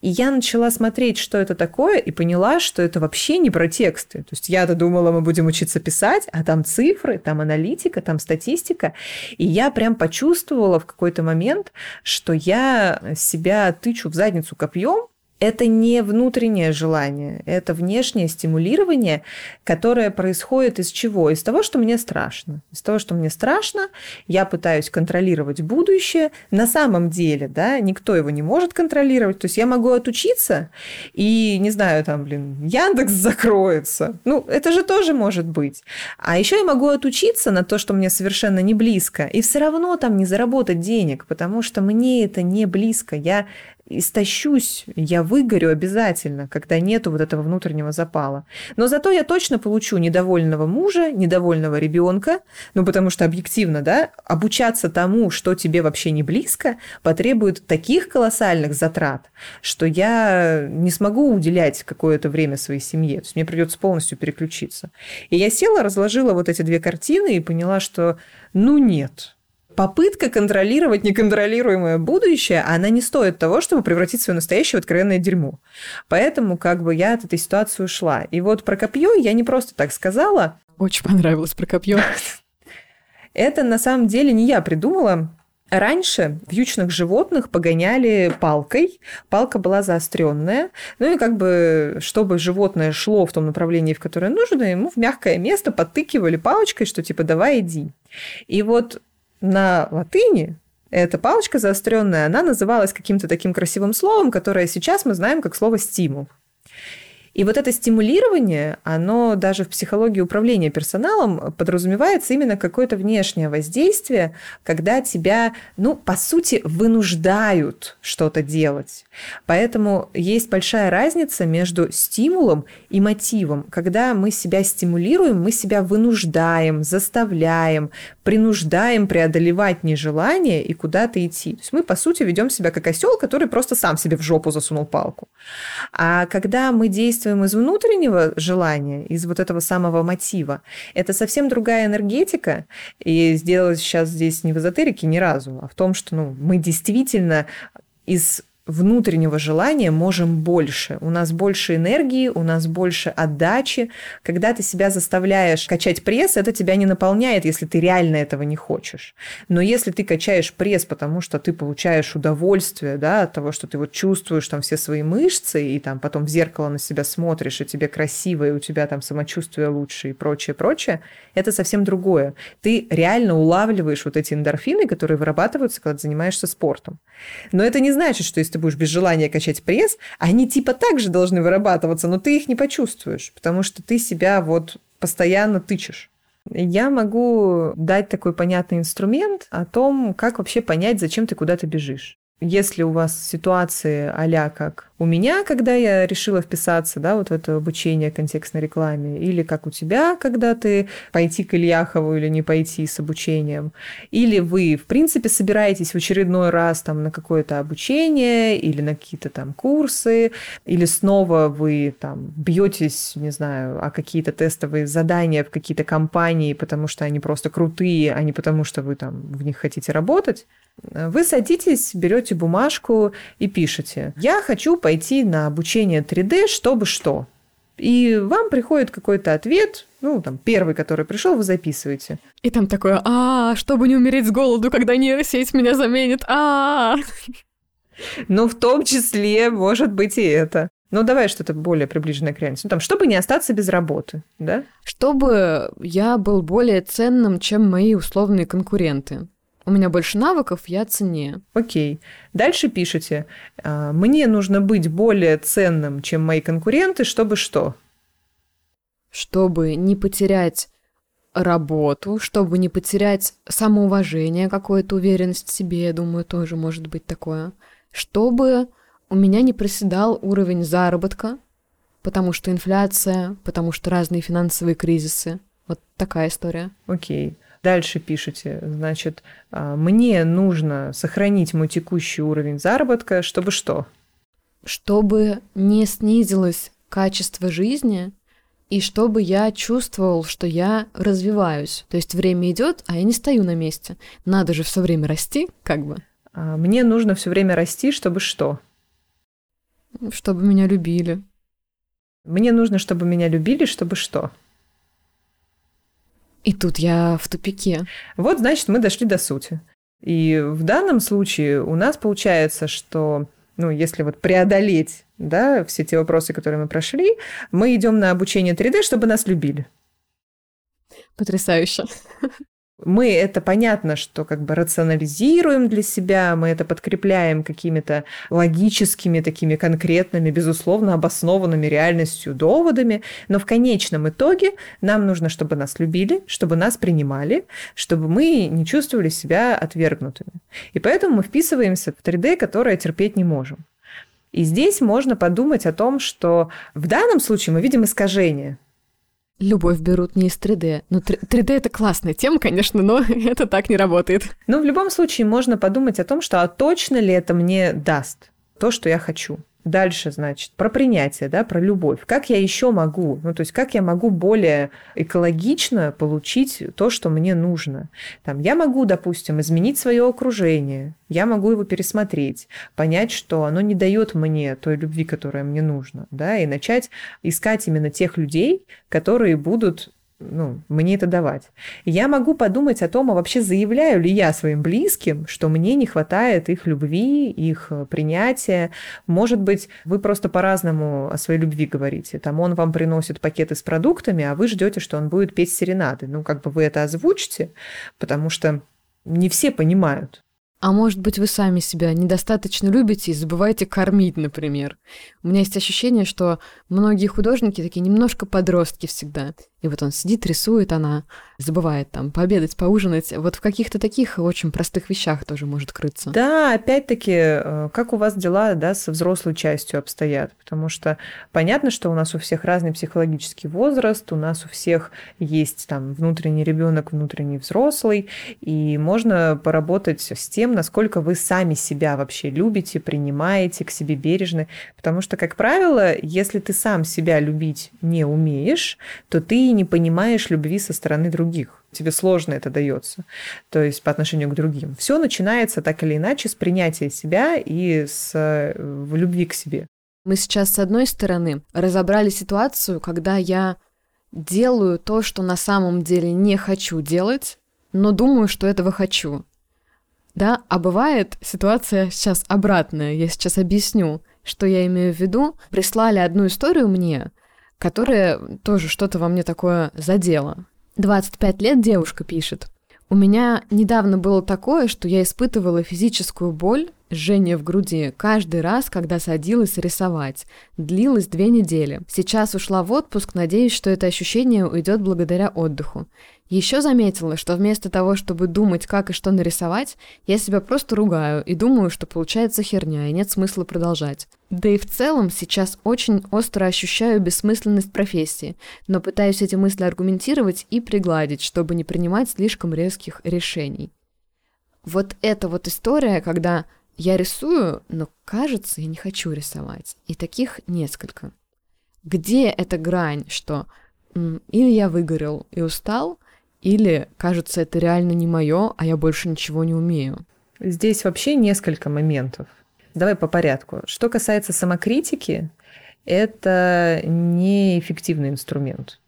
И я начала смотреть, что это такое, и поняла, что это вообще не про тексты. То есть я-то думала, мы будем учиться писать, а там цифры, там аналитика, там статистика. И я прям почувствовала в какой-то момент, что я себя тычу в задницу копьем, это не внутреннее желание, это внешнее стимулирование, которое происходит из чего? Из того, что мне страшно. Из того, что мне страшно, я пытаюсь контролировать будущее. На самом деле, да, никто его не может контролировать. То есть я могу отучиться и, не знаю, там, блин, Яндекс закроется. Ну, это же тоже может быть. А еще я могу отучиться на то, что мне совершенно не близко, и все равно там не заработать денег, потому что мне это не близко. Я истощусь, я выгорю обязательно, когда нету вот этого внутреннего запала. Но зато я точно получу недовольного мужа, недовольного ребенка, ну потому что объективно, да, обучаться тому, что тебе вообще не близко, потребует таких колоссальных затрат, что я не смогу уделять какое-то время своей семье. То есть мне придется полностью переключиться. И я села, разложила вот эти две картины и поняла, что ну нет, попытка контролировать неконтролируемое будущее, она не стоит того, чтобы превратить свое настоящее в откровенное дерьмо. Поэтому как бы я от этой ситуации ушла. И вот про копье я не просто так сказала. Очень понравилось про копье. Это на самом деле не я придумала. Раньше вьючных животных погоняли палкой, палка была заостренная, ну и как бы, чтобы животное шло в том направлении, в которое нужно, ему в мягкое место подтыкивали палочкой, что типа давай иди. И вот на латыни эта палочка заостренная, она называлась каким-то таким красивым словом, которое сейчас мы знаем как слово стимул. И вот это стимулирование, оно даже в психологии управления персоналом подразумевается именно какое-то внешнее воздействие, когда тебя, ну, по сути, вынуждают что-то делать. Поэтому есть большая разница между стимулом и мотивом. Когда мы себя стимулируем, мы себя вынуждаем, заставляем, принуждаем преодолевать нежелание и куда-то идти. То есть мы, по сути, ведем себя как осел, который просто сам себе в жопу засунул палку. А когда мы действуем из внутреннего желания, из вот этого самого мотива, это совсем другая энергетика. И сделать сейчас здесь не в эзотерике ни разу, а в том, что ну, мы действительно из внутреннего желания можем больше. У нас больше энергии, у нас больше отдачи. Когда ты себя заставляешь качать пресс, это тебя не наполняет, если ты реально этого не хочешь. Но если ты качаешь пресс, потому что ты получаешь удовольствие да, от того, что ты вот чувствуешь там все свои мышцы, и там потом в зеркало на себя смотришь, и тебе красиво, и у тебя там самочувствие лучше, и прочее, прочее, это совсем другое. Ты реально улавливаешь вот эти эндорфины, которые вырабатываются, когда ты занимаешься спортом. Но это не значит, что если ты будешь без желания качать пресс, они типа также должны вырабатываться, но ты их не почувствуешь, потому что ты себя вот постоянно тычешь. Я могу дать такой понятный инструмент о том, как вообще понять, зачем ты куда-то бежишь. Если у вас ситуации а как у меня, когда я решила вписаться, да, вот в это обучение контекстной рекламе, или как у тебя, когда ты пойти к Ильяхову или не пойти с обучением, или вы, в принципе, собираетесь в очередной раз там на какое-то обучение или на какие-то там курсы, или снова вы там бьетесь, не знаю, о какие-то тестовые задания в какие-то компании, потому что они просто крутые, а не потому что вы там в них хотите работать, вы садитесь, берете бумажку и пишете. Я хочу пойти на обучение 3D, чтобы что? И вам приходит какой-то ответ, ну, там, первый, который пришел, вы записываете. И там такое, а, чтобы не умереть с голоду, когда нейросеть меня заменит, а Ну, в том числе, может быть, и это. Ну, давай что-то более приближенное к реальности. Ну, там, чтобы не остаться без работы, да? Чтобы я был более ценным, чем мои условные конкуренты у меня больше навыков, я ценнее. Окей. Дальше пишите. «А, мне нужно быть более ценным, чем мои конкуренты, чтобы что? Чтобы не потерять работу, чтобы не потерять самоуважение, какую-то уверенность в себе, я думаю, тоже может быть такое. Чтобы у меня не проседал уровень заработка, потому что инфляция, потому что разные финансовые кризисы. Вот такая история. Окей. Дальше пишете, значит, «А, мне нужно сохранить мой текущий уровень заработка, чтобы что? Чтобы не снизилось качество жизни, и чтобы я чувствовал, что я развиваюсь. То есть время идет, а я не стою на месте. Надо же все время расти, как бы. А мне нужно все время расти, чтобы что? Чтобы меня любили. Мне нужно, чтобы меня любили, чтобы что? И тут я в тупике. Вот, значит, мы дошли до сути. И в данном случае у нас получается, что ну, если вот преодолеть да, все те вопросы, которые мы прошли, мы идем на обучение 3D, чтобы нас любили. Потрясающе мы это понятно, что как бы рационализируем для себя, мы это подкрепляем какими-то логическими, такими конкретными, безусловно обоснованными реальностью доводами, но в конечном итоге нам нужно, чтобы нас любили, чтобы нас принимали, чтобы мы не чувствовали себя отвергнутыми. И поэтому мы вписываемся в 3D, которое терпеть не можем. И здесь можно подумать о том, что в данном случае мы видим искажение – любовь берут не из 3D. Ну, 3D это классная тема, конечно, но (laughs) это так не работает. Ну, в любом случае, можно подумать о том, что а точно ли это мне даст то, что я хочу. Дальше, значит, про принятие, да, про любовь. Как я еще могу, ну, то есть как я могу более экологично получить то, что мне нужно. Там, я могу, допустим, изменить свое окружение, я могу его пересмотреть, понять, что оно не дает мне той любви, которая мне нужна, да, и начать искать именно тех людей, которые будут ну, мне это давать. Я могу подумать о том, а вообще заявляю ли я своим близким, что мне не хватает их любви, их э, принятия. Может быть, вы просто по-разному о своей любви говорите. Там он вам приносит пакеты с продуктами, а вы ждете, что он будет петь серенады. Ну, как бы вы это озвучите, потому что не все понимают. А может быть, вы сами себя недостаточно любите и забываете кормить, например. У меня есть ощущение, что многие художники такие немножко подростки всегда. И вот он сидит, рисует, она забывает там пообедать, поужинать. Вот в каких-то таких очень простых вещах тоже может крыться. Да, опять-таки, э, как у вас дела да, со взрослой частью обстоят? Потому что понятно, что у нас у всех разный психологический возраст, у нас у всех есть там внутренний ребенок, внутренний взрослый, и можно поработать с тем, насколько вы сами себя вообще любите, принимаете, к себе бережны. Потому что, как правило, если ты сам себя любить не умеешь, то ты не понимаешь любви со стороны других. Тебе сложно это дается, то есть по отношению к другим. Все начинается так или иначе с принятия себя и с в любви к себе. Мы сейчас, с одной стороны, разобрали ситуацию, когда я делаю то, что на самом деле не хочу делать, но думаю, что этого хочу. Да, а бывает ситуация сейчас обратная. Я сейчас объясню, что я имею в виду. Прислали одну историю мне, которая тоже что-то во мне такое задела. 25 лет девушка пишет. У меня недавно было такое, что я испытывала физическую боль, жжение в груди, каждый раз, когда садилась рисовать. Длилось две недели. Сейчас ушла в отпуск, надеюсь, что это ощущение уйдет благодаря отдыху. Еще заметила, что вместо того, чтобы думать, как и что нарисовать, я себя просто ругаю и думаю, что получается херня и нет смысла продолжать. Да и в целом сейчас очень остро ощущаю бессмысленность профессии, но пытаюсь эти мысли аргументировать и пригладить, чтобы не принимать слишком резких решений. Вот эта вот история, когда я рисую, но кажется, я не хочу рисовать. И таких несколько. Где эта грань, что или я выгорел и устал, или, кажется, это реально не мое, а я больше ничего не умею. Здесь вообще несколько моментов. Давай по порядку. Что касается самокритики, это неэффективный инструмент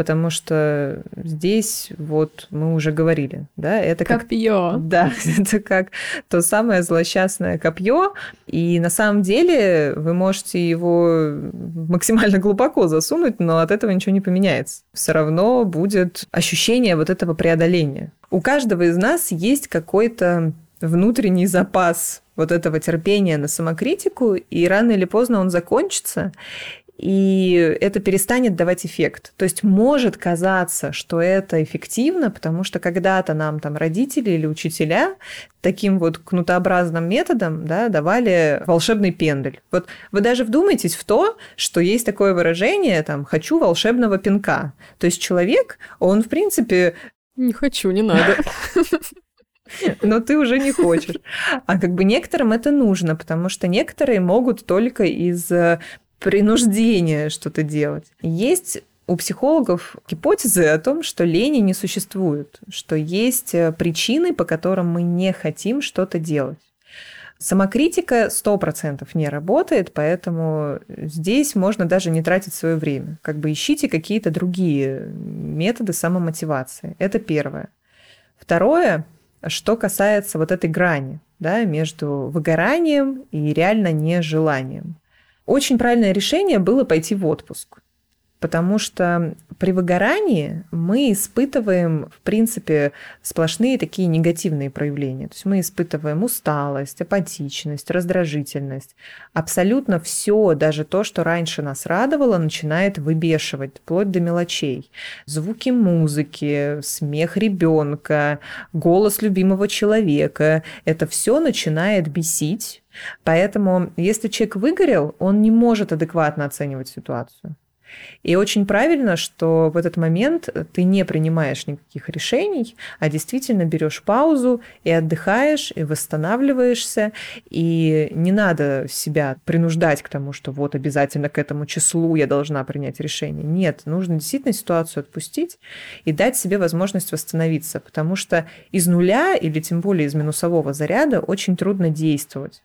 потому что здесь вот мы уже говорили, да, это как... Копье. Да, (laughs) это как то самое злосчастное копье, и на самом деле вы можете его максимально глубоко засунуть, но от этого ничего не поменяется. Все равно будет ощущение вот этого преодоления. У каждого из нас есть какой-то внутренний запас вот этого терпения на самокритику, и рано или поздно он закончится, и это перестанет давать эффект. То есть может казаться, что это эффективно, потому что когда-то нам там родители или учителя таким вот кнутообразным методом да, давали волшебный пендель. Вот вы даже вдумайтесь в то, что есть такое выражение там «хочу волшебного пинка». То есть человек, он в принципе... Не хочу, не надо. (laughs) но ты уже не хочешь. А как бы некоторым это нужно, потому что некоторые могут только из принуждение что-то делать. Есть у психологов гипотезы о том, что лени не существует, что есть э, причины, по которым мы не хотим что-то делать. Самокритика 100% не работает, поэтому здесь можно даже не тратить свое время. Как бы ищите какие-то другие методы самомотивации. Это первое. Второе, что касается вот этой грани да, между выгоранием и реально нежеланием. Очень правильное решение было пойти в отпуск. Потому что при выгорании мы испытываем, в принципе, сплошные такие негативные проявления. То есть мы испытываем усталость, апатичность, раздражительность. Абсолютно все, даже то, что раньше нас радовало, начинает выбешивать, вплоть до мелочей. Звуки музыки, смех ребенка, голос любимого человека. Это все начинает бесить Поэтому, если человек выгорел, он не может адекватно оценивать ситуацию. И очень правильно, что в этот момент ты не принимаешь никаких решений, а действительно берешь паузу и отдыхаешь, и восстанавливаешься, и не надо себя принуждать к тому, что вот обязательно к этому числу я должна принять решение. Нет, нужно действительно ситуацию отпустить и дать себе возможность восстановиться, потому что из нуля или тем более из минусового заряда очень трудно действовать.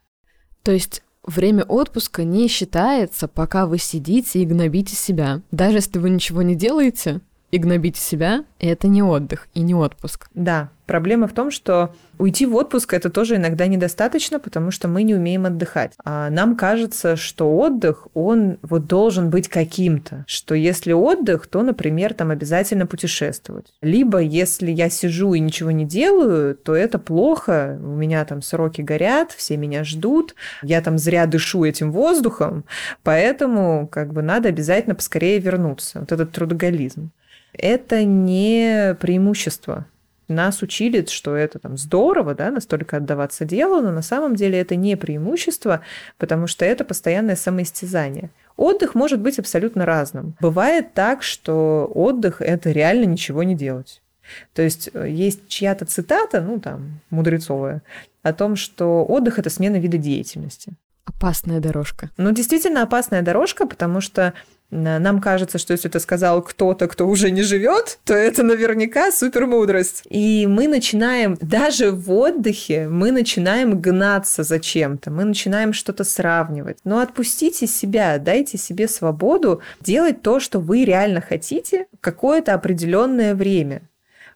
То есть время отпуска не считается, пока вы сидите и гнобите себя. Даже если вы ничего не делаете, и гнобите себя, это не отдых и не отпуск. Да, Проблема в том, что уйти в отпуск это тоже иногда недостаточно, потому что мы не умеем отдыхать. А нам кажется, что отдых, он вот должен быть каким-то. Что если отдых, то, например, там обязательно путешествовать. Либо если я сижу и ничего не делаю, то это плохо. У меня там сроки горят, все меня ждут, я там зря дышу этим воздухом, поэтому как бы надо обязательно поскорее вернуться. Вот этот трудоголизм. Это не преимущество нас учили, что это там здорово, да, настолько отдаваться делу, но на самом деле это не преимущество, потому что это постоянное самоистязание. Отдых может быть абсолютно разным. Бывает так, что отдых – это реально ничего не делать. То есть э, есть чья-то цитата, ну там, мудрецовая, о том, что отдых – это смена вида деятельности. Опасная дорожка. Ну, действительно опасная дорожка, потому что нам кажется, что если это сказал кто-то, кто уже не живет, то это наверняка супер мудрость. И мы начинаем, даже в отдыхе, мы начинаем гнаться за чем-то, мы начинаем что-то сравнивать. Но отпустите себя, дайте себе свободу делать то, что вы реально хотите какое-то определенное время.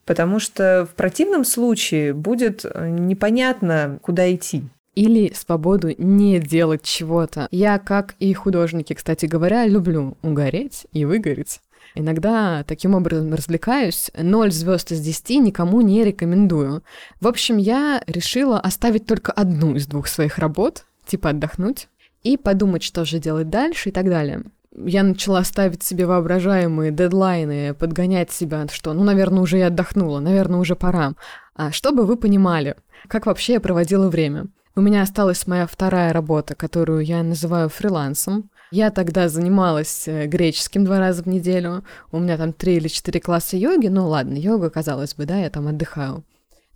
Потому что в противном случае будет непонятно, куда идти или свободу не делать чего-то. Я, как и художники, кстати говоря, люблю угореть и выгореть. Иногда таким образом развлекаюсь. Ноль звезд из десяти никому не рекомендую. В общем, я решила оставить только одну из двух своих работ, типа отдохнуть, и подумать, что же делать дальше и так далее. Я начала ставить себе воображаемые дедлайны, подгонять себя, что, ну, наверное, уже я отдохнула, наверное, уже пора. А чтобы вы понимали, как вообще я проводила время. У меня осталась моя вторая работа, которую я называю фрилансом. Я тогда занималась э, греческим два раза в неделю. У меня там три или четыре класса йоги. Ну ладно, йога, казалось бы, да, я там отдыхаю.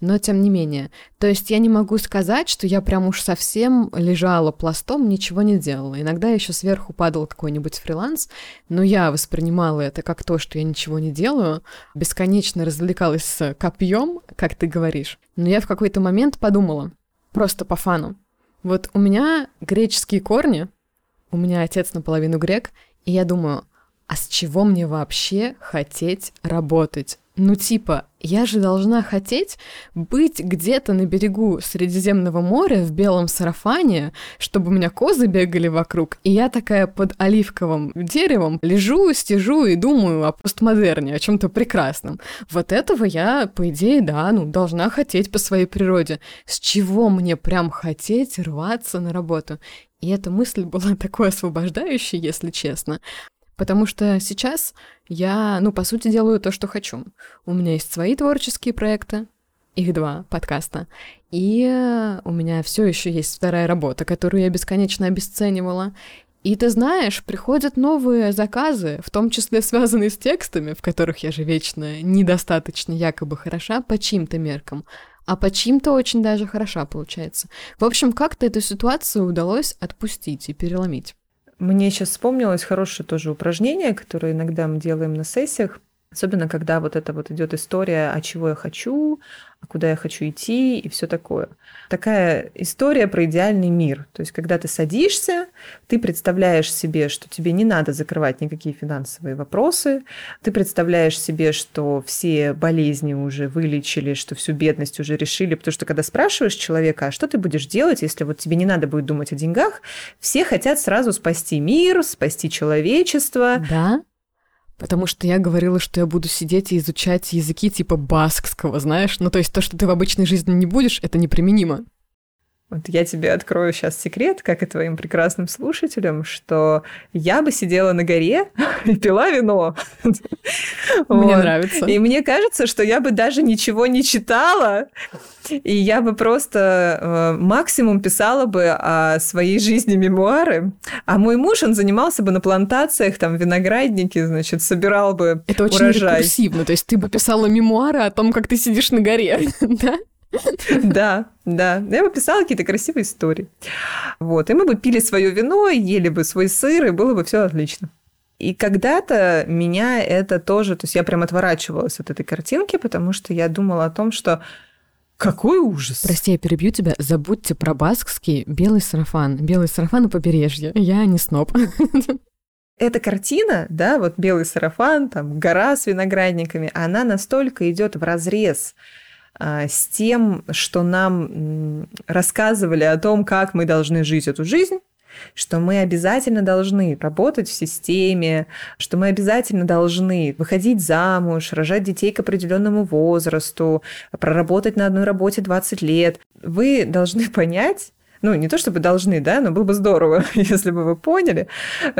Но тем не менее. То есть я не могу сказать, что я прям уж совсем лежала пластом, ничего не делала. Иногда еще сверху падал какой-нибудь фриланс, но я воспринимала это как то, что я ничего не делаю, бесконечно развлекалась с копьем, как ты говоришь. Но я в какой-то момент подумала, Просто по фану. Вот у меня греческие корни, у меня отец наполовину грек, и я думаю, а с чего мне вообще хотеть работать? Ну типа, я же должна хотеть быть где-то на берегу Средиземного моря в белом сарафане, чтобы у меня козы бегали вокруг, и я такая под оливковым деревом лежу, стяжу и думаю о постмодерне, о чем-то прекрасном. Вот этого я, по идее, да, ну, должна хотеть по своей природе. С чего мне прям хотеть рваться на работу? И эта мысль была (laughs) такой освобождающей, если честно. Потому что сейчас я, ну, по сути, делаю то, что хочу. У меня есть свои творческие проекты, их два подкаста. И у меня все еще есть вторая работа, которую я бесконечно обесценивала. И ты знаешь, приходят новые заказы, в том числе связанные с текстами, в которых я же вечно недостаточно якобы хороша по чьим-то меркам, а по чьим-то очень даже хороша получается. В общем, как-то эту ситуацию удалось отпустить и переломить. Мне сейчас вспомнилось хорошее тоже упражнение, которое иногда мы делаем на сессиях. Особенно, когда вот это вот идет история, а чего я хочу, а куда я хочу идти и все такое. Такая история про идеальный мир. То есть, когда ты садишься, ты представляешь себе, что тебе не надо закрывать никакие финансовые вопросы, ты представляешь себе, что все болезни уже вылечили, что всю бедность уже решили, потому что когда спрашиваешь человека, а что ты будешь делать, если вот тебе не надо будет думать о деньгах, все хотят сразу спасти мир, спасти человечество. Да, Потому что я говорила, что я буду сидеть и изучать языки типа баскского, знаешь? Ну, то есть то, что ты в обычной жизни не будешь, это неприменимо. Вот я тебе открою сейчас секрет, как и твоим прекрасным слушателям, что я бы сидела на горе (laughs) и пила вино. Мне нравится. И мне кажется, что я бы даже ничего не читала, и я бы просто э, максимум писала бы о своей жизни мемуары. А мой муж, он занимался бы на плантациях, там, виноградники, значит, собирал бы Это очень рекурсивно, то есть ты бы писала мемуары о том, как ты сидишь на горе, (laughs) да? (laughs) Да, да. Я бы писала какие-то красивые истории. Вот. И мы бы пили свое вино, ели бы свой сыр, и было бы все отлично. И когда-то меня это тоже... То есть я прям отворачивалась от этой картинки, потому что я думала о том, что какой ужас! Прости, я перебью тебя. Забудьте про баскский белый сарафан. Белый сарафан на побережье. Я не сноб. (laughs) эта картина, да, вот белый сарафан, там гора с виноградниками, она настолько идет в разрез с тем, что нам рассказывали о том, как мы должны жить эту жизнь, что мы обязательно должны работать в системе, что мы обязательно должны выходить замуж, рожать детей к определенному возрасту, проработать на одной работе 20 лет. Вы должны (laughs) понять, ну, не то чтобы должны, да, но было бы здорово, (laughs) если бы вы поняли,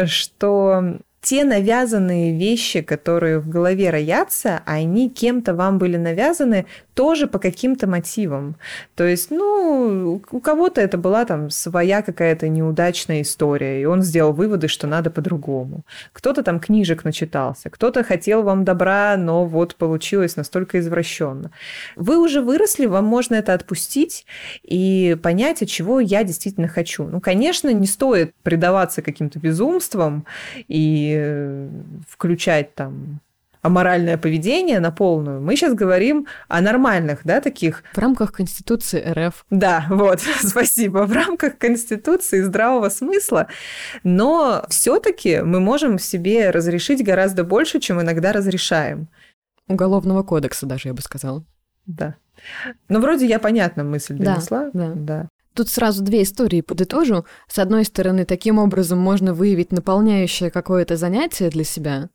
что те навязанные вещи, которые в голове роятся, они кем-то вам были навязаны тоже по каким-то мотивам. То есть, ну, у кого-то это была там своя какая-то неудачная история, и он сделал выводы, что надо по-другому. Кто-то там книжек начитался, кто-то хотел вам добра, но вот получилось настолько извращенно. Вы уже выросли, вам можно это отпустить и понять, от чего я действительно хочу. Ну, конечно, не стоит предаваться каким-то безумствам и э, включать там аморальное поведение на полную. Мы сейчас говорим о нормальных, да, таких... В рамках Конституции РФ. Да, вот, (laughs) спасибо. В рамках Конституции здравого смысла. Но все таки мы можем себе разрешить гораздо больше, чем иногда разрешаем. Уголовного кодекса даже, я бы сказала. Да. Ну, вроде я понятно мысль донесла. Да, да. да. Тут сразу две истории подытожу. С одной стороны, таким образом можно выявить наполняющее какое-то занятие для себя,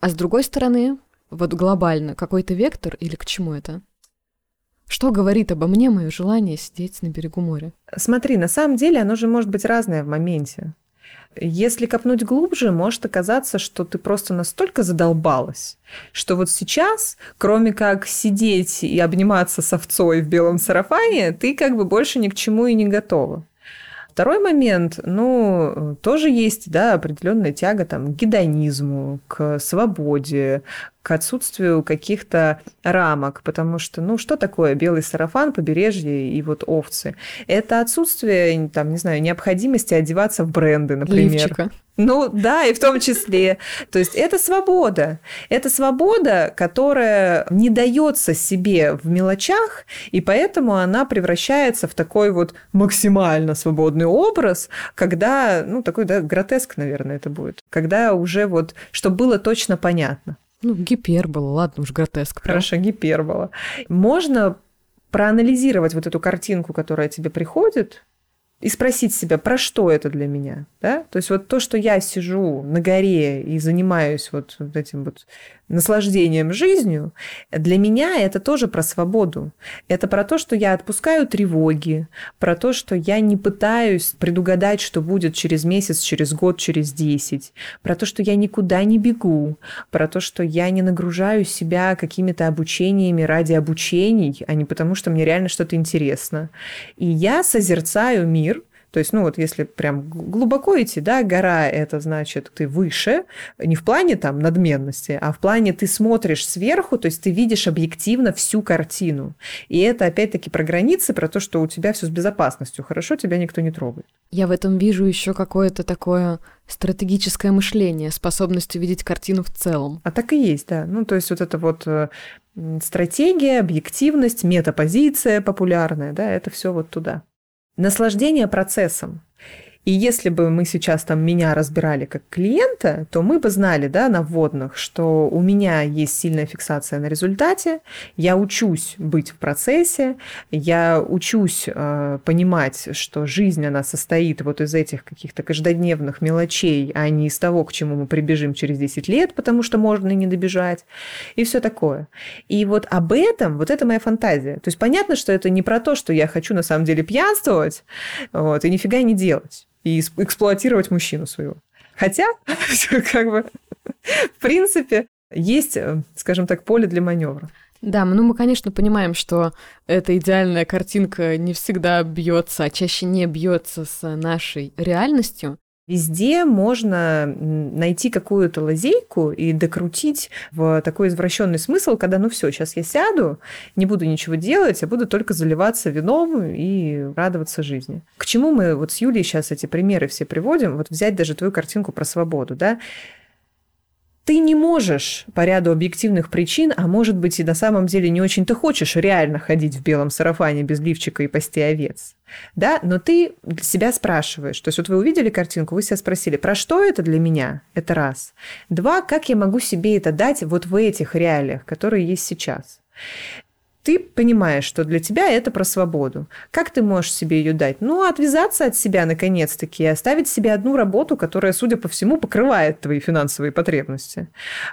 а с другой стороны, вот глобально, какой-то вектор или к чему это? Что говорит обо мне мое желание сидеть на берегу моря? Смотри, на самом деле оно же может быть разное в моменте. Если копнуть глубже, может оказаться, что ты просто настолько задолбалась, что вот сейчас, кроме как сидеть и обниматься с овцой в белом сарафане, ты как бы больше ни к чему и не готова. Второй момент, ну, тоже есть, да, определенная тяга там, к гедонизму, к свободе, к отсутствию каких-то рамок, потому что, ну, что такое белый сарафан, побережье и вот овцы? Это отсутствие, там, не знаю, необходимости одеваться в бренды, например. Лифчика. Ну да, и в том числе. То есть это свобода. Это свобода, которая не дается себе в мелочах, и поэтому она превращается в такой вот максимально свободный образ, когда, ну такой, да, гротеск, наверное, это будет, когда уже вот, чтобы было точно понятно. Ну, гипербола, ладно уж, гротеск. Прям. Хорошо, гипербола. Можно проанализировать вот эту картинку, которая тебе приходит, и спросить себя, про что это для меня, да? То есть вот то, что я сижу на горе и занимаюсь вот этим вот наслаждением жизнью, для меня это тоже про свободу. Это про то, что я отпускаю тревоги, про то, что я не пытаюсь предугадать, что будет через месяц, через год, через десять, про то, что я никуда не бегу, про то, что я не нагружаю себя какими-то обучениями ради обучений, а не потому, что мне реально что-то интересно. И я созерцаю мир – то есть, ну вот если прям глубоко идти, да, гора это значит ты выше, не в плане там надменности, а в плане ты смотришь сверху, то есть ты видишь объективно всю картину. И это опять-таки про границы, про то, что у тебя все с безопасностью, хорошо, тебя никто не трогает. Я в этом вижу еще какое-то такое стратегическое мышление, способность увидеть картину в целом. А так и есть, да. Ну, то есть вот это вот э, стратегия, объективность, метапозиция популярная, да, это все вот туда наслаждение процессом. И если бы мы сейчас там меня разбирали как клиента, то мы бы знали, да, на вводных, что у меня есть сильная фиксация на результате, я учусь быть в процессе, я учусь э, понимать, что жизнь, она состоит вот из этих каких-то каждодневных мелочей, а не из того, к чему мы прибежим через 10 лет, потому что можно и не добежать, и все такое. И вот об этом, вот это моя фантазия. То есть понятно, что это не про то, что я хочу на самом деле пьянствовать, вот, и нифига не делать и эксплуатировать мужчину своего. Хотя, (laughs) как бы, в принципе, есть, э, скажем так, поле для маневра. Да, ну мы, конечно, понимаем, что эта идеальная картинка не всегда бьется, а чаще не бьется с нашей реальностью. Везде можно найти какую-то лазейку и докрутить в такой извращенный смысл, когда ну все, сейчас я сяду, не буду ничего делать, а буду только заливаться вином и радоваться жизни. К чему мы вот с Юлей сейчас эти примеры все приводим? Вот взять даже твою картинку про свободу, да? Ты не можешь по ряду объективных причин, а может быть и на самом деле не очень ты хочешь реально ходить в белом сарафане без лифчика и пасти овец. Да, но ты себя спрашиваешь. То есть вот вы увидели картинку, вы себя спросили, про что это для меня? Это раз. Два, как я могу себе это дать вот в этих реалиях, которые есть сейчас? Ты понимаешь, что для тебя это про свободу. Как ты можешь себе ее дать? Ну, отвязаться от себя наконец-таки и оставить себе одну работу, которая, судя по всему, покрывает твои финансовые потребности.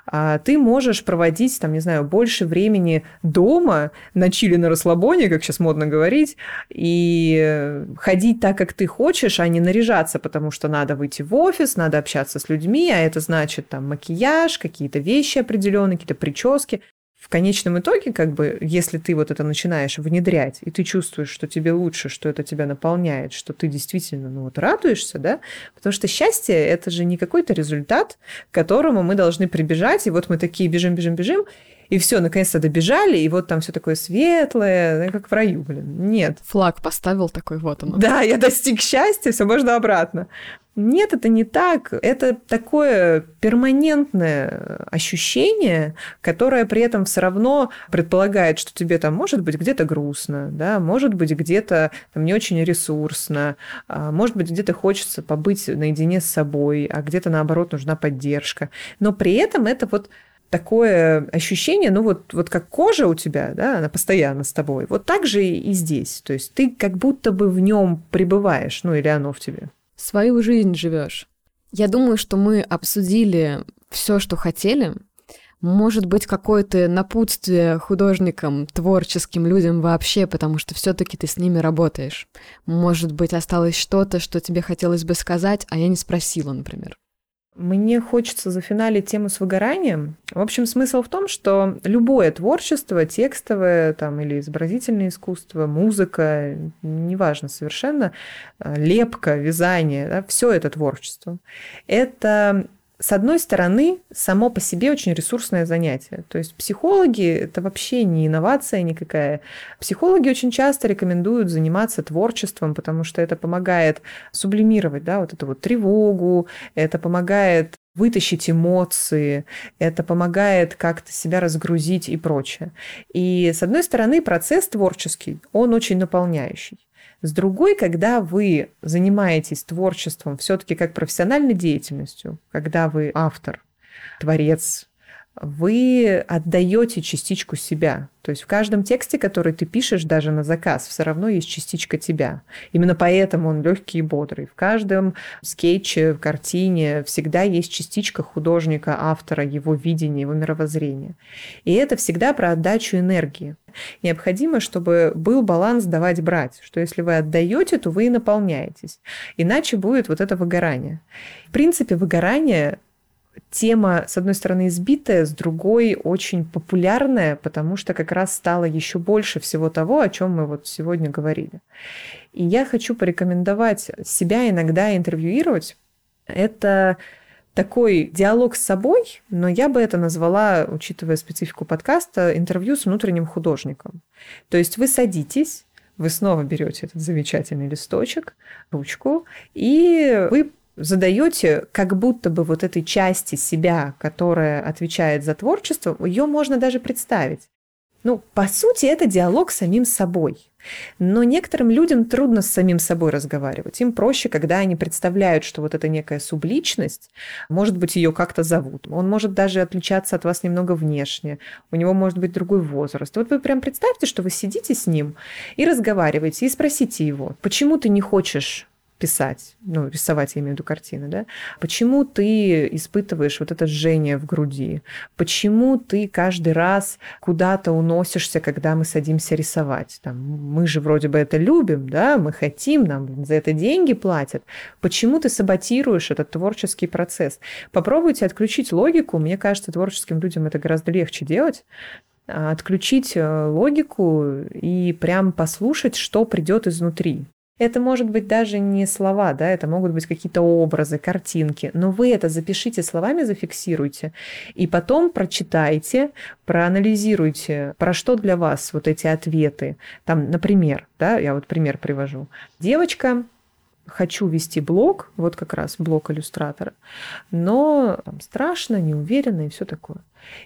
А ты можешь проводить, там, не знаю, больше времени дома, на чили на расслабоне, как сейчас модно говорить, и ходить так, как ты хочешь, а не наряжаться, потому что надо выйти в офис, надо общаться с людьми, а это значит там макияж, какие-то вещи определенные, какие-то прически в конечном итоге, как бы, если ты вот это начинаешь внедрять, и ты чувствуешь, что тебе лучше, что это тебя наполняет, что ты действительно, ну вот, радуешься, да, потому что счастье – это же не какой-то результат, к которому мы должны прибежать, и вот мы такие бежим, бежим, бежим, и все, наконец-то добежали, и вот там все такое светлое, как в раю, блин. Нет. Флаг поставил такой, вот он. Да, я достиг счастья, все можно обратно. Нет, это не так. Это такое перманентное ощущение, которое при этом все равно предполагает, что тебе там может быть где-то грустно, да, может быть где-то там, не очень ресурсно, а может быть где-то хочется побыть наедине с собой, а где-то наоборот нужна поддержка. Но при этом это вот такое ощущение, ну вот, вот как кожа у тебя, да, она постоянно с тобой, вот так же и здесь. То есть ты как будто бы в нем пребываешь, ну или оно в тебе свою жизнь живешь. Я думаю, что мы обсудили все, что хотели. Может быть, какое-то напутствие художникам, творческим людям вообще, потому что все-таки ты с ними работаешь. Может быть, осталось что-то, что тебе хотелось бы сказать, а я не спросила, например. Мне хочется зафиналить тему с выгоранием. В общем, смысл в том, что любое творчество, текстовое там, или изобразительное искусство, музыка, неважно совершенно, э, лепка, вязание, да, все это творчество. Это с одной стороны, само по себе очень ресурсное занятие. То есть психологи – это вообще не инновация никакая. Психологи очень часто рекомендуют заниматься творчеством, потому что это помогает сублимировать да, вот эту вот тревогу, это помогает вытащить эмоции, это помогает как-то себя разгрузить и прочее. И, с одной стороны, процесс творческий, он очень наполняющий. С другой, когда вы занимаетесь творчеством все-таки как профессиональной деятельностью, когда вы автор, творец, вы отдаете частичку себя. То есть в каждом тексте, который ты пишешь даже на заказ, все равно есть частичка тебя. Именно поэтому он легкий и бодрый. В каждом скетче, в картине всегда есть частичка художника, автора, его видения, его мировоззрения. И это всегда про отдачу энергии. Необходимо, чтобы был баланс давать-брать, что если вы отдаете, то вы и наполняетесь. Иначе будет вот это выгорание. В принципе, выгорание тема, с одной стороны, избитая, с другой очень популярная, потому что как раз стало еще больше всего того, о чем мы вот сегодня говорили. И я хочу порекомендовать себя иногда интервьюировать. Это такой диалог с собой, но я бы это назвала, учитывая специфику подкаста, интервью с внутренним художником. То есть вы садитесь, вы снова берете этот замечательный листочек, ручку, и вы задаете как будто бы вот этой части себя, которая отвечает за творчество, ее можно даже представить. Ну, по сути, это диалог с самим собой. Но некоторым людям трудно с самим собой разговаривать. Им проще, когда они представляют, что вот это некая субличность, может быть, ее как-то зовут. Он может даже отличаться от вас немного внешне. У него может быть другой возраст. Вот вы прям представьте, что вы сидите с ним и разговариваете, и спросите его, почему ты не хочешь писать, ну, рисовать, я имею в виду картины, да, почему ты испытываешь вот это жжение в груди, почему ты каждый раз куда-то уносишься, когда мы садимся рисовать, там, мы же вроде бы это любим, да, мы хотим, нам за это деньги платят, почему ты саботируешь этот творческий процесс? Попробуйте отключить логику, мне кажется, творческим людям это гораздо легче делать, отключить э, логику и прям послушать, что придет изнутри. Это может быть даже не слова, да, это могут быть какие-то образы, картинки, но вы это запишите словами, зафиксируйте, и потом прочитайте, проанализируйте, про что для вас вот эти ответы. Там, например, да, я вот пример привожу. Девочка хочу вести блог, вот как раз блог иллюстратора, но там, страшно, не уверена и все такое.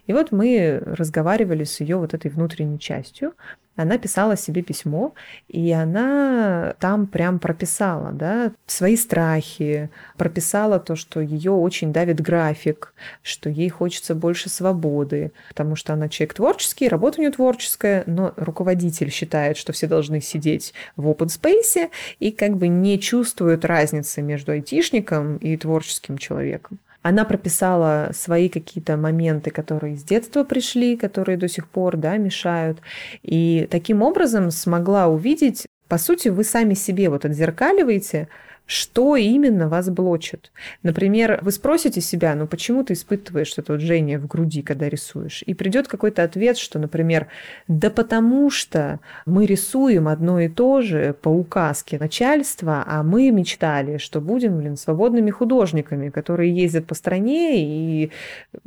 И вот мы разговаривали с ее вот этой внутренней частью, она писала себе письмо, и она там прям прописала да, свои страхи, прописала то, что ее очень давит график, что ей хочется больше свободы, потому что она человек творческий, работа у нее творческая, но руководитель считает, что все должны сидеть в open space и как бы не чувствует разницы между айтишником и творческим человеком. Она прописала свои какие-то моменты, которые с детства пришли, которые до сих пор да, мешают. И таким образом смогла увидеть, по сути, вы сами себе вот отзеркаливаете, что именно вас блочит. Например, вы спросите себя, ну почему ты испытываешь это вот жжение в груди, когда рисуешь? И придет какой-то ответ, что, например, да потому что мы рисуем одно и то же по указке начальства, а мы мечтали, что будем, блин, свободными художниками, которые ездят по стране и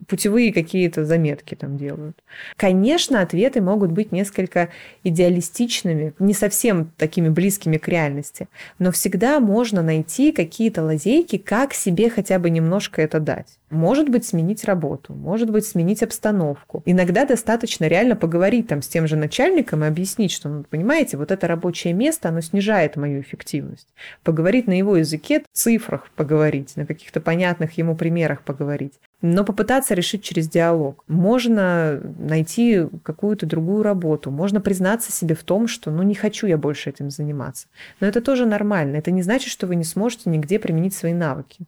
путевые какие-то заметки там делают. Конечно, ответы могут быть несколько идеалистичными, не совсем такими близкими к реальности, но всегда можно найти какие-то лазейки, как себе хотя бы немножко это дать. Может быть, сменить работу, может быть, сменить обстановку. Иногда достаточно реально поговорить там с тем же начальником и объяснить, что, ну, понимаете, вот это рабочее место, оно снижает мою эффективность. Поговорить на его языке, цифрах поговорить, на каких-то понятных ему примерах поговорить но попытаться решить через диалог. Можно найти какую-то другую работу, можно признаться себе в том, что ну не хочу я больше этим заниматься. Но это тоже нормально. Это не значит, что вы не сможете нигде применить свои навыки.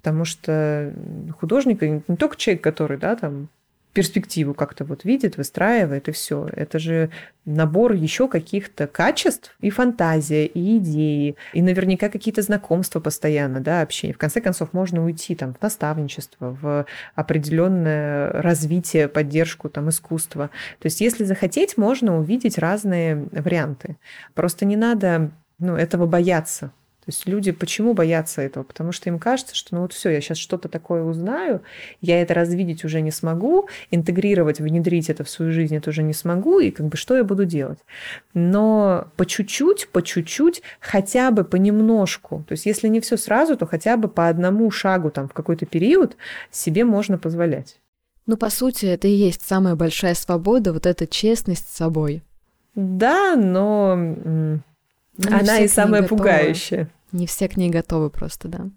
Потому что художник не только человек, который да, там, перспективу как-то вот видит, выстраивает, и все. Это же набор еще каких-то качеств и фантазия, и идеи, и наверняка какие-то знакомства постоянно, да, общение. В конце концов, можно уйти там в наставничество, в определенное развитие, поддержку там искусства. То есть, если захотеть, можно увидеть разные варианты. Просто не надо ну, этого бояться. То есть люди почему боятся этого? Потому что им кажется, что ну вот все, я сейчас что-то такое узнаю, я это развидеть уже не смогу, интегрировать, внедрить это в свою жизнь это уже не смогу, и как бы что я буду делать? Но по чуть-чуть, по чуть-чуть, хотя бы понемножку, то есть если не все сразу, то хотя бы по одному шагу там в какой-то период себе можно позволять. Ну, по сути, это и есть самая большая свобода, вот эта честность с собой. Да, но ну, Она и самая пугающая. Не все к ней готовы просто, да.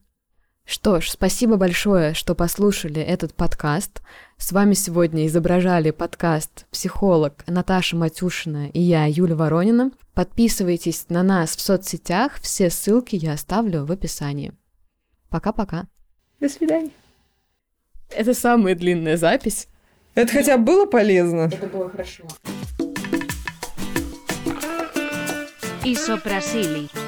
Что ж, спасибо большое, что послушали этот подкаст. С вами сегодня изображали подкаст психолог Наташа Матюшина и я, Юля Воронина. Подписывайтесь на нас в соцсетях, все ссылки я оставлю в описании. Пока-пока. До свидания. Это самая длинная запись. Это хотя бы было полезно? Это было хорошо. Isoprasili.